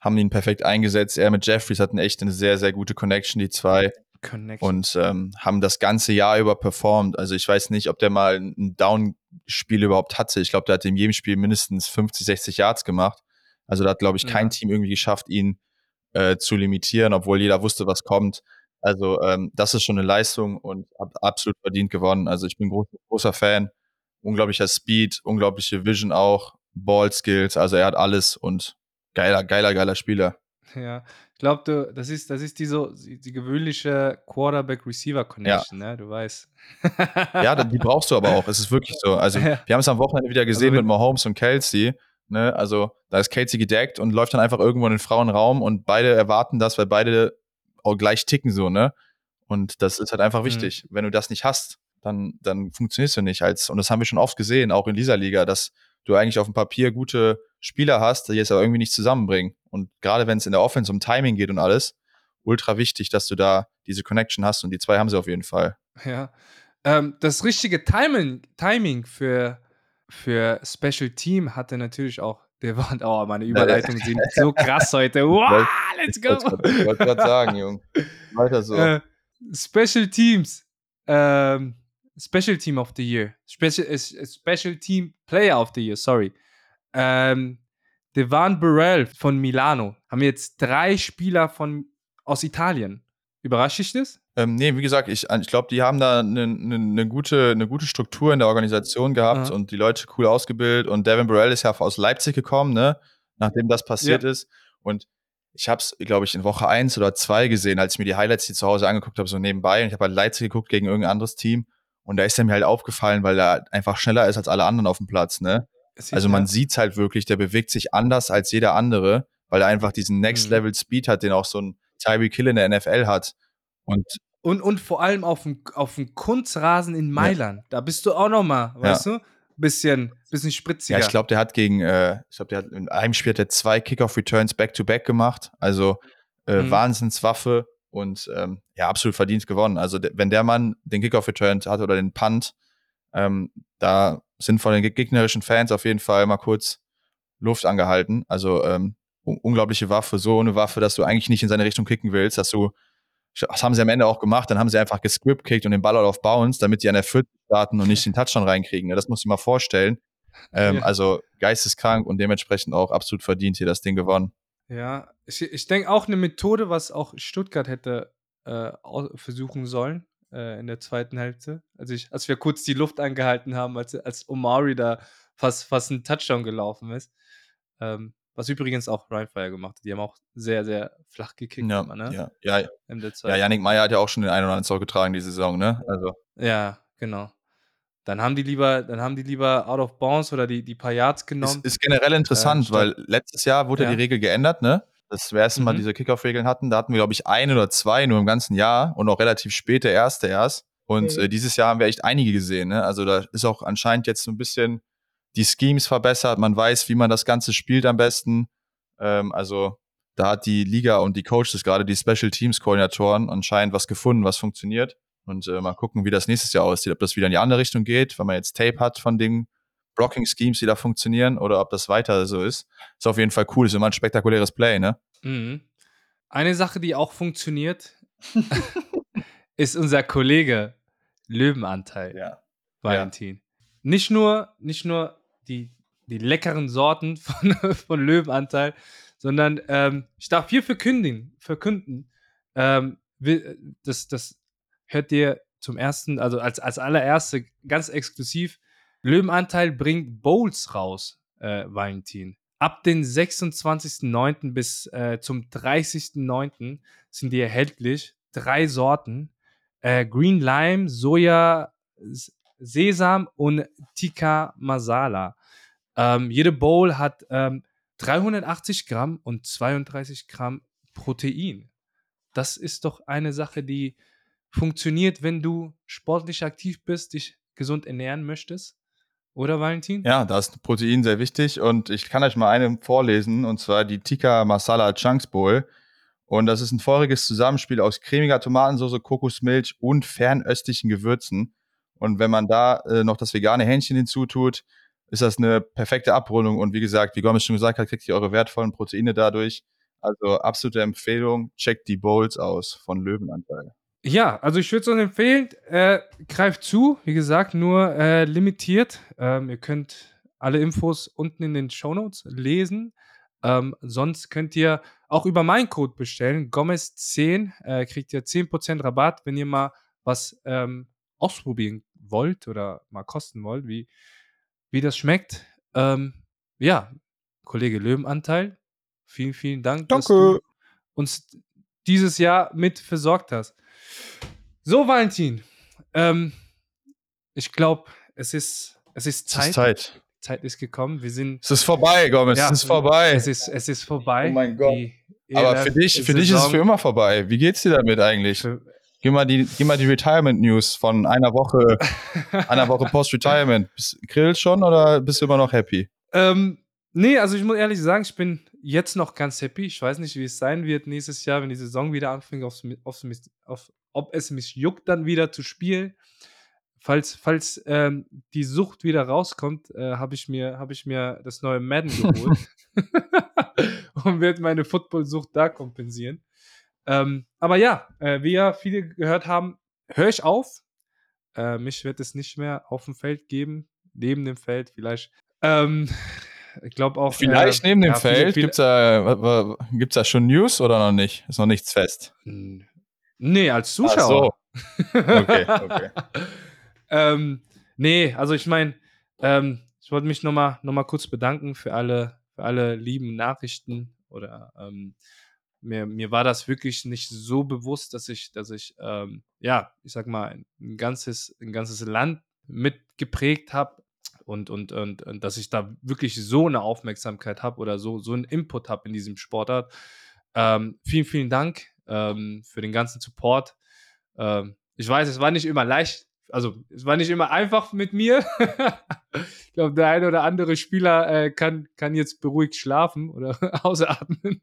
haben ihn perfekt eingesetzt. Er mit Jeffries hatten echt eine sehr, sehr gute Connection, die zwei. Connection. und ähm, haben das ganze Jahr über performt. Also ich weiß nicht, ob der mal ein Down-Spiel überhaupt hatte. Ich glaube, der hat in jedem Spiel mindestens 50, 60 Yards gemacht. Also da hat, glaube ich, kein Ja. Team irgendwie geschafft, ihn äh, zu limitieren, obwohl jeder wusste, was kommt. Also ähm, das ist schon eine Leistung und hat absolut verdient gewonnen. Also ich bin groß, großer Fan. Unglaublicher Speed, unglaubliche Vision auch, Ball-Skills, also er hat alles und geiler, geiler, geiler Spieler. Ja, ich glaube, das ist, das ist die, so, die gewöhnliche Quarterback-Receiver-Connection, ne? Du weißt. Ja, die brauchst du aber auch. Es ist wirklich so. Also, Ja. wir haben es am Wochenende wieder gesehen Also wenn- mit Mahomes und Kelsey. Ne? Also, da ist Kelsey gedeckt und läuft dann einfach irgendwo in den Frauenraum und beide erwarten das, weil beide gleich ticken so, ne? Und das ist halt einfach Mhm. wichtig. Wenn du das nicht hast, dann, dann funktionierst du nicht als, und das haben wir schon oft gesehen, auch in dieser Liga, dass du eigentlich auf dem Papier gute Spieler hast, die jetzt aber irgendwie nicht zusammenbringen. Und gerade wenn es in der Offense um Timing geht und alles, ultra wichtig, dass du da diese Connection hast und die zwei haben sie auf jeden Fall. Ja. Ähm, das richtige Timing, Timing für, für Special Team hatte natürlich auch der Wand. Oh, meine Überleitungen sind so krass heute. Wow, let's go. Ich wollte gerade sagen, Jung. Weiter so. Äh, Special Teams. Ähm, Special Team of the Year. Special, Special Team Player of the Year, sorry. Ähm, Devan Burrell von Milano. Haben wir jetzt drei Spieler von, aus Italien. Überrascht dich das? Ähm, nee, wie gesagt, ich, ich glaube, die haben da eine ne, ne gute, eine gute Struktur in der Organisation gehabt Aha. und die Leute cool ausgebildet. Und Devin Burrell ist ja aus Leipzig gekommen, ne? Nachdem das passiert Ja. ist. Und ich habe es, glaube ich, in Woche eins oder zwei gesehen, als ich mir die Highlights hier zu Hause angeguckt habe, so nebenbei. Und ich habe halt Leipzig geguckt gegen irgendein anderes Team. Und da ist er mir halt aufgefallen, weil er einfach schneller ist als alle anderen auf dem Platz, ne? Also man sieht's halt wirklich, der bewegt sich anders als jeder andere, weil er einfach diesen Next Mhm. Level Speed hat, den auch so ein Tyreek Hill in der NFL hat. Und Und, und vor allem auf dem, auf dem Kunstrasen in Mailand. Da bist du auch noch mal, weißt du? Bisschen, bisschen spritziger. ja, ich glaube, der hat gegen, äh, ich glaube, der hat in einem Spiel hat er zwei Kickoff Returns back to back gemacht. Also äh, Mhm. Wahnsinnswaffe und ähm, ja, absolut verdient gewonnen. Also wenn der Mann den Kickoff Return hat oder den Punt, ähm, da sind von den geg- gegnerischen Fans auf jeden Fall mal kurz Luft angehalten. Also ähm, un unglaubliche Waffe, so eine Waffe, dass du eigentlich nicht in seine Richtung kicken willst, dass du das haben sie am Ende auch gemacht, dann haben sie einfach gescript kickt und den Ball out auf Bounce, damit die an der 40 starten und nicht den Touchdown reinkriegen. ne? Das du dir mal vorstellen. Ähm, Ja. Also geisteskrank und dementsprechend auch absolut verdient hier das Ding gewonnen. Ja, ich, ich denke auch eine Methode, was auch Stuttgart hätte äh, versuchen sollen äh, in der zweiten Hälfte. Also ich, als wir kurz die Luft angehalten haben, als, als Omari da fast, fast ein Touchdown gelaufen ist. Ähm, was übrigens auch Ryan Fire gemacht hat. Die haben auch sehr, sehr flach gekickt Ja, immer, ne? ja, ja, ja. Yannick Meyer hat ja auch schon den einen oder anderen Zoll getragen die Saison, ne? Also Ja, genau. Dann haben die lieber, dann haben die lieber out of bounds oder die, die paar Yards ist, genommen. ist generell interessant, statt- weil letztes Jahr wurde ja. Die Regel geändert, ne? Das wir erste Mal Mhm. diese Kickoff-Regeln hatten. Da hatten wir, glaube ich, ein oder zwei nur im ganzen Jahr und auch relativ spät der erste erst. Und Mhm. äh, dieses Jahr haben wir echt einige gesehen, ne? Also da ist auch anscheinend jetzt so ein bisschen die Schemes verbessert. Man weiß, wie man das Ganze spielt am besten. Ähm, also da hat die Liga und die Coaches, gerade die Special Teams Koordinatoren, anscheinend was gefunden, was funktioniert. Und äh, mal gucken, wie das nächstes Jahr aussieht. Ob das wieder in die andere Richtung geht, wenn man jetzt Tape hat von den Blocking Schemes, die da funktionieren, oder ob das weiter so ist. Ist auf jeden Fall cool. Ist immer ein spektakuläres Play, ne? Mhm. Eine Sache, die auch funktioniert, ist unser Kollege Löwenanteil. Ja. Valentin. Nicht nur, nicht nur die, die leckeren Sorten von, von Löwenanteil, sondern ähm, ich darf hier verkünden, verkünden ähm, das, das hört ihr zum ersten, also als, als allererste ganz exklusiv. Löwenanteil bringt Bowls raus, äh, Valentin. Ab den 26.09. bis äh, zum 30.09. sind die erhältlich. Drei Sorten. Äh, Green Lime, Soja, Sesam und Tikka Masala. Ähm, jede Bowl hat ähm, 380 Gramm und 32 Gramm Protein. Das ist doch eine Sache, die funktioniert, wenn du sportlich aktiv bist, dich gesund ernähren möchtest. Oder Valentin? Ja, da ist Protein sehr wichtig und ich kann euch mal eine vorlesen und zwar die Tikka Masala Chunks Bowl. Und das ist ein feuriges Zusammenspiel aus cremiger Tomatensauce, Kokosmilch und fernöstlichen Gewürzen. Und wenn man da äh, noch das vegane Hähnchen hinzutut, ist das eine perfekte Abrundung. Und wie gesagt, wie Gomez schon gesagt hat, kriegt ihr eure wertvollen Proteine dadurch. Also absolute Empfehlung, checkt die Bowls aus von Löwenanteil. Ja, also ich würde es euch empfehlen, äh, greift zu, wie gesagt, nur äh, limitiert. Ähm, ihr könnt alle Infos unten in den Shownotes lesen. Ähm, sonst könnt ihr auch über meinen Code bestellen. Gomez10 äh, kriegt ihr 10% Rabatt, wenn ihr mal was ähm, ausprobieren wollt oder mal kosten wollt, wie, wie das schmeckt. Ähm, ja, Kollege Löwenanteil, vielen, vielen Dank, dass Danke. du uns dieses Jahr mit versorgt hast. So, Valentin, ähm, ich glaube, es ist, es ist Es Zeit. ist Zeit. Zeit ist gekommen. Wir sind Es ist vorbei, Gomez. Ja, es ist vorbei. es ist, es ist vorbei. Oh mein Gott. Die Aber für dich, für dich ist es für immer vorbei. Wie geht's dir damit eigentlich? Für- Geh mal die, geh mal die Retirement News von einer Woche, einer Woche Post-Retirement. Grillst schon oder bist du immer noch happy? ähm, nee, also ich muss ehrlich sagen, ich bin jetzt noch ganz happy. Ich weiß nicht, wie es sein wird nächstes Jahr, wenn die Saison wieder anfängt, aufs, aufs, auf, ob es mich juckt, dann wieder zu spielen. Falls, falls ähm, die Sucht wieder rauskommt, äh, habe ich, mir- hab ich mir das neue Madden geholt und werde meine Football-Sucht da kompensieren. Ähm, aber ja, äh, wie ja viele gehört haben, höre ich auf. Äh, mich wird es nicht mehr auf dem Feld geben, neben dem Feld vielleicht. Ähm, ich glaube auch. Vielleicht äh, neben dem ja, Feld. viele- Gibt's da, gibt's da schon News oder noch nicht? Ist noch nichts fest. Nee, als Ach Zuschauer. so. Okay, okay. ähm, nee, also ich meine, ähm, ich wollte mich nochmal noch mal kurz bedanken für alle, für alle lieben Nachrichten oder ähm, mir, mir war das wirklich nicht so bewusst, dass ich, dass ich, ähm, ja, ich sag mal, ein ganzes, ein ganzes Land mitgeprägt habe und, und, und, und dass ich da wirklich so eine Aufmerksamkeit habe oder so, so einen Input habe in diesem Sportart. Ähm, vielen, vielen Dank ähm, für den ganzen Support. Ähm, ich weiß, es war nicht immer leicht, also es war nicht immer einfach mit mir. ich glaube, der eine oder andere Spieler äh, kann, kann jetzt beruhigt schlafen oder ausatmen.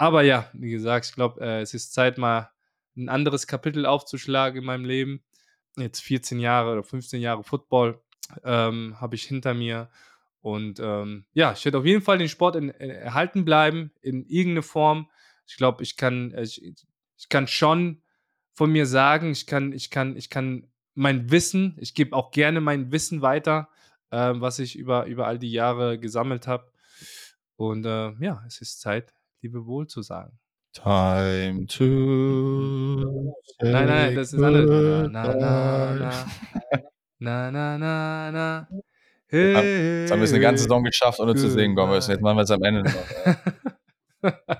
Aber ja, wie gesagt, ich glaube, äh, es ist Zeit, mal ein anderes Kapitel aufzuschlagen in meinem Leben. Jetzt 14 Jahre oder 15 Jahre Football ähm, habe ich hinter mir. Und ähm, ja, ich werde auf jeden Fall den Sport in, in, erhalten bleiben, in irgendeiner Form. Ich glaube, ich kann, äh, ich, ich kann schon von mir sagen, ich kann, ich kann, ich kann mein Wissen, ich gebe auch gerne mein Wissen weiter, äh, was ich über, über all die Jahre gesammelt habe. Und äh, ja, es ist Zeit, liebe Wohl zu sagen. Time to. Nein, nein, das ist andere. Na, na, na, na. Na, na, na, na. Jetzt haben wir es eine ganze Saison geschafft, ohne zu singen, Gomez. Jetzt machen wir es am Ende noch.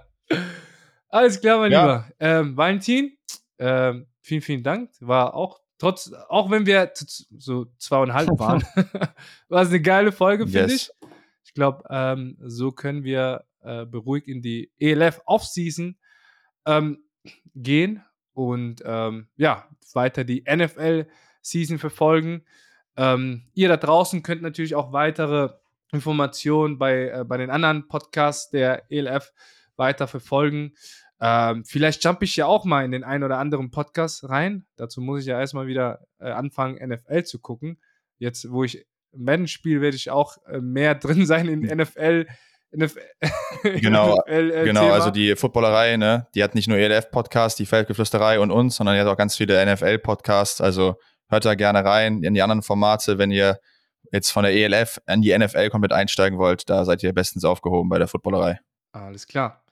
Alles klar, mein Ja. Lieber. Ähm, Valentin, ähm, vielen, vielen Dank. War auch, trotz, auch wenn wir so zweieinhalb waren, war es eine geile Folge, finde Yes. ich. Ich glaube, ähm, so können wir äh, beruhigt in die ELF Offseason ähm, gehen und ähm, ja, weiter die NFL-Season verfolgen. Ähm, ihr da draußen könnt natürlich auch weitere Informationen bei, äh, bei den anderen Podcasts der ELF weiter verfolgen. Ähm, vielleicht jump ich ja auch mal in den einen oder anderen Podcast rein. Dazu muss ich ja erstmal wieder äh, anfangen, NFL zu gucken. Jetzt, wo ich Madden spiele, werde ich auch äh, mehr drin sein in NFL. NFL Genau, NFL, Genau, also die Footballerei, ne, die hat nicht nur ELF-Podcast, die Feldgeflüsterei und uns, sondern die hat auch ganz viele NFL-Podcasts. Also hört da gerne rein in die anderen Formate, wenn ihr jetzt von der ELF an die NFL komplett einsteigen wollt. Da seid ihr bestens aufgehoben bei der Footballerei. Alles klar.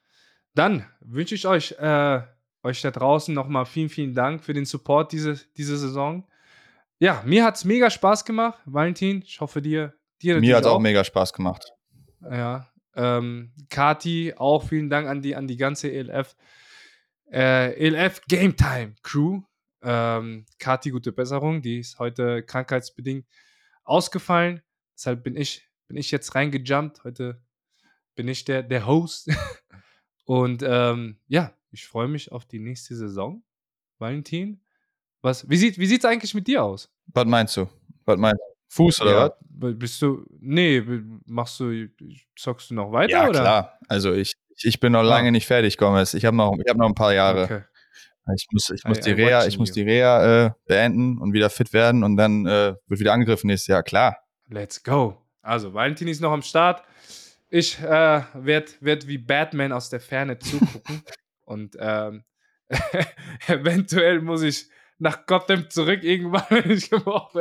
Dann wünsche ich euch, äh, euch da draußen nochmal vielen, vielen Dank für den Support diese, diese Saison. Ja, mir hat es mega Spaß gemacht, Valentin. Ich hoffe dir, dir Mir hat es auch mega Spaß gemacht. Ja. Ähm, Kati, auch vielen Dank an die, an die ganze ELF, äh, ELF Game Time Crew. Ähm, Kati, gute Besserung. Die ist heute krankheitsbedingt ausgefallen. Deshalb bin ich, bin ich jetzt reingejumpt. Heute bin ich der, der Host. Und ähm, ja, ich freue mich auf die nächste Saison, Valentin. Was? Wie sieht wie sieht's eigentlich mit dir aus? Was meinst du? Was meinst du? Fuß oder was? b- bist du nee, machst du zockst du noch weiter Ja, oder? klar. Also ich, ich bin noch lange Ah. nicht fertig, Gomez. Ich habe noch, ich hab noch ein paar Jahre. Okay. Ich muss, ich I- muss die I Reha, watching ich muss die Reha äh, beenden und wieder fit werden und dann äh, wird wieder angegriffen nächstes Jahr, klar. Let's go. Also, Valentin ist noch am Start. Ich äh, werde werd wie Batman aus der Ferne zugucken. und ähm, eventuell muss ich nach Gotham zurück irgendwann, wenn ich gebraucht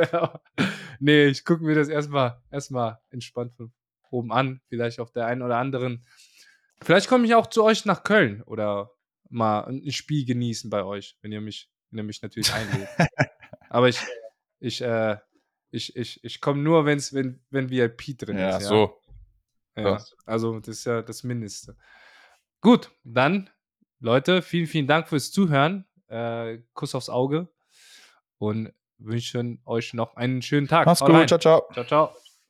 nee, ich gucke mir das erstmal erstmal entspannt von oben an. Vielleicht auf der einen oder anderen. Vielleicht komme ich auch zu euch nach Köln oder mal ein Spiel genießen bei euch, wenn ihr mich, wenn ihr mich natürlich einlädt. Aber ich, ich, äh, ich, ich, ich komme nur, wenn's, wenn, wenn VIP drin Ja, ist. Ja, so. Ja, so. also das ist ja das Mindeste. Gut, dann, Leute, vielen, vielen Dank fürs Zuhören. Äh, Kuss aufs Auge und wünschen euch noch einen schönen Tag. Mach's Haut gut, rein. ciao, ciao. ciao. ciao.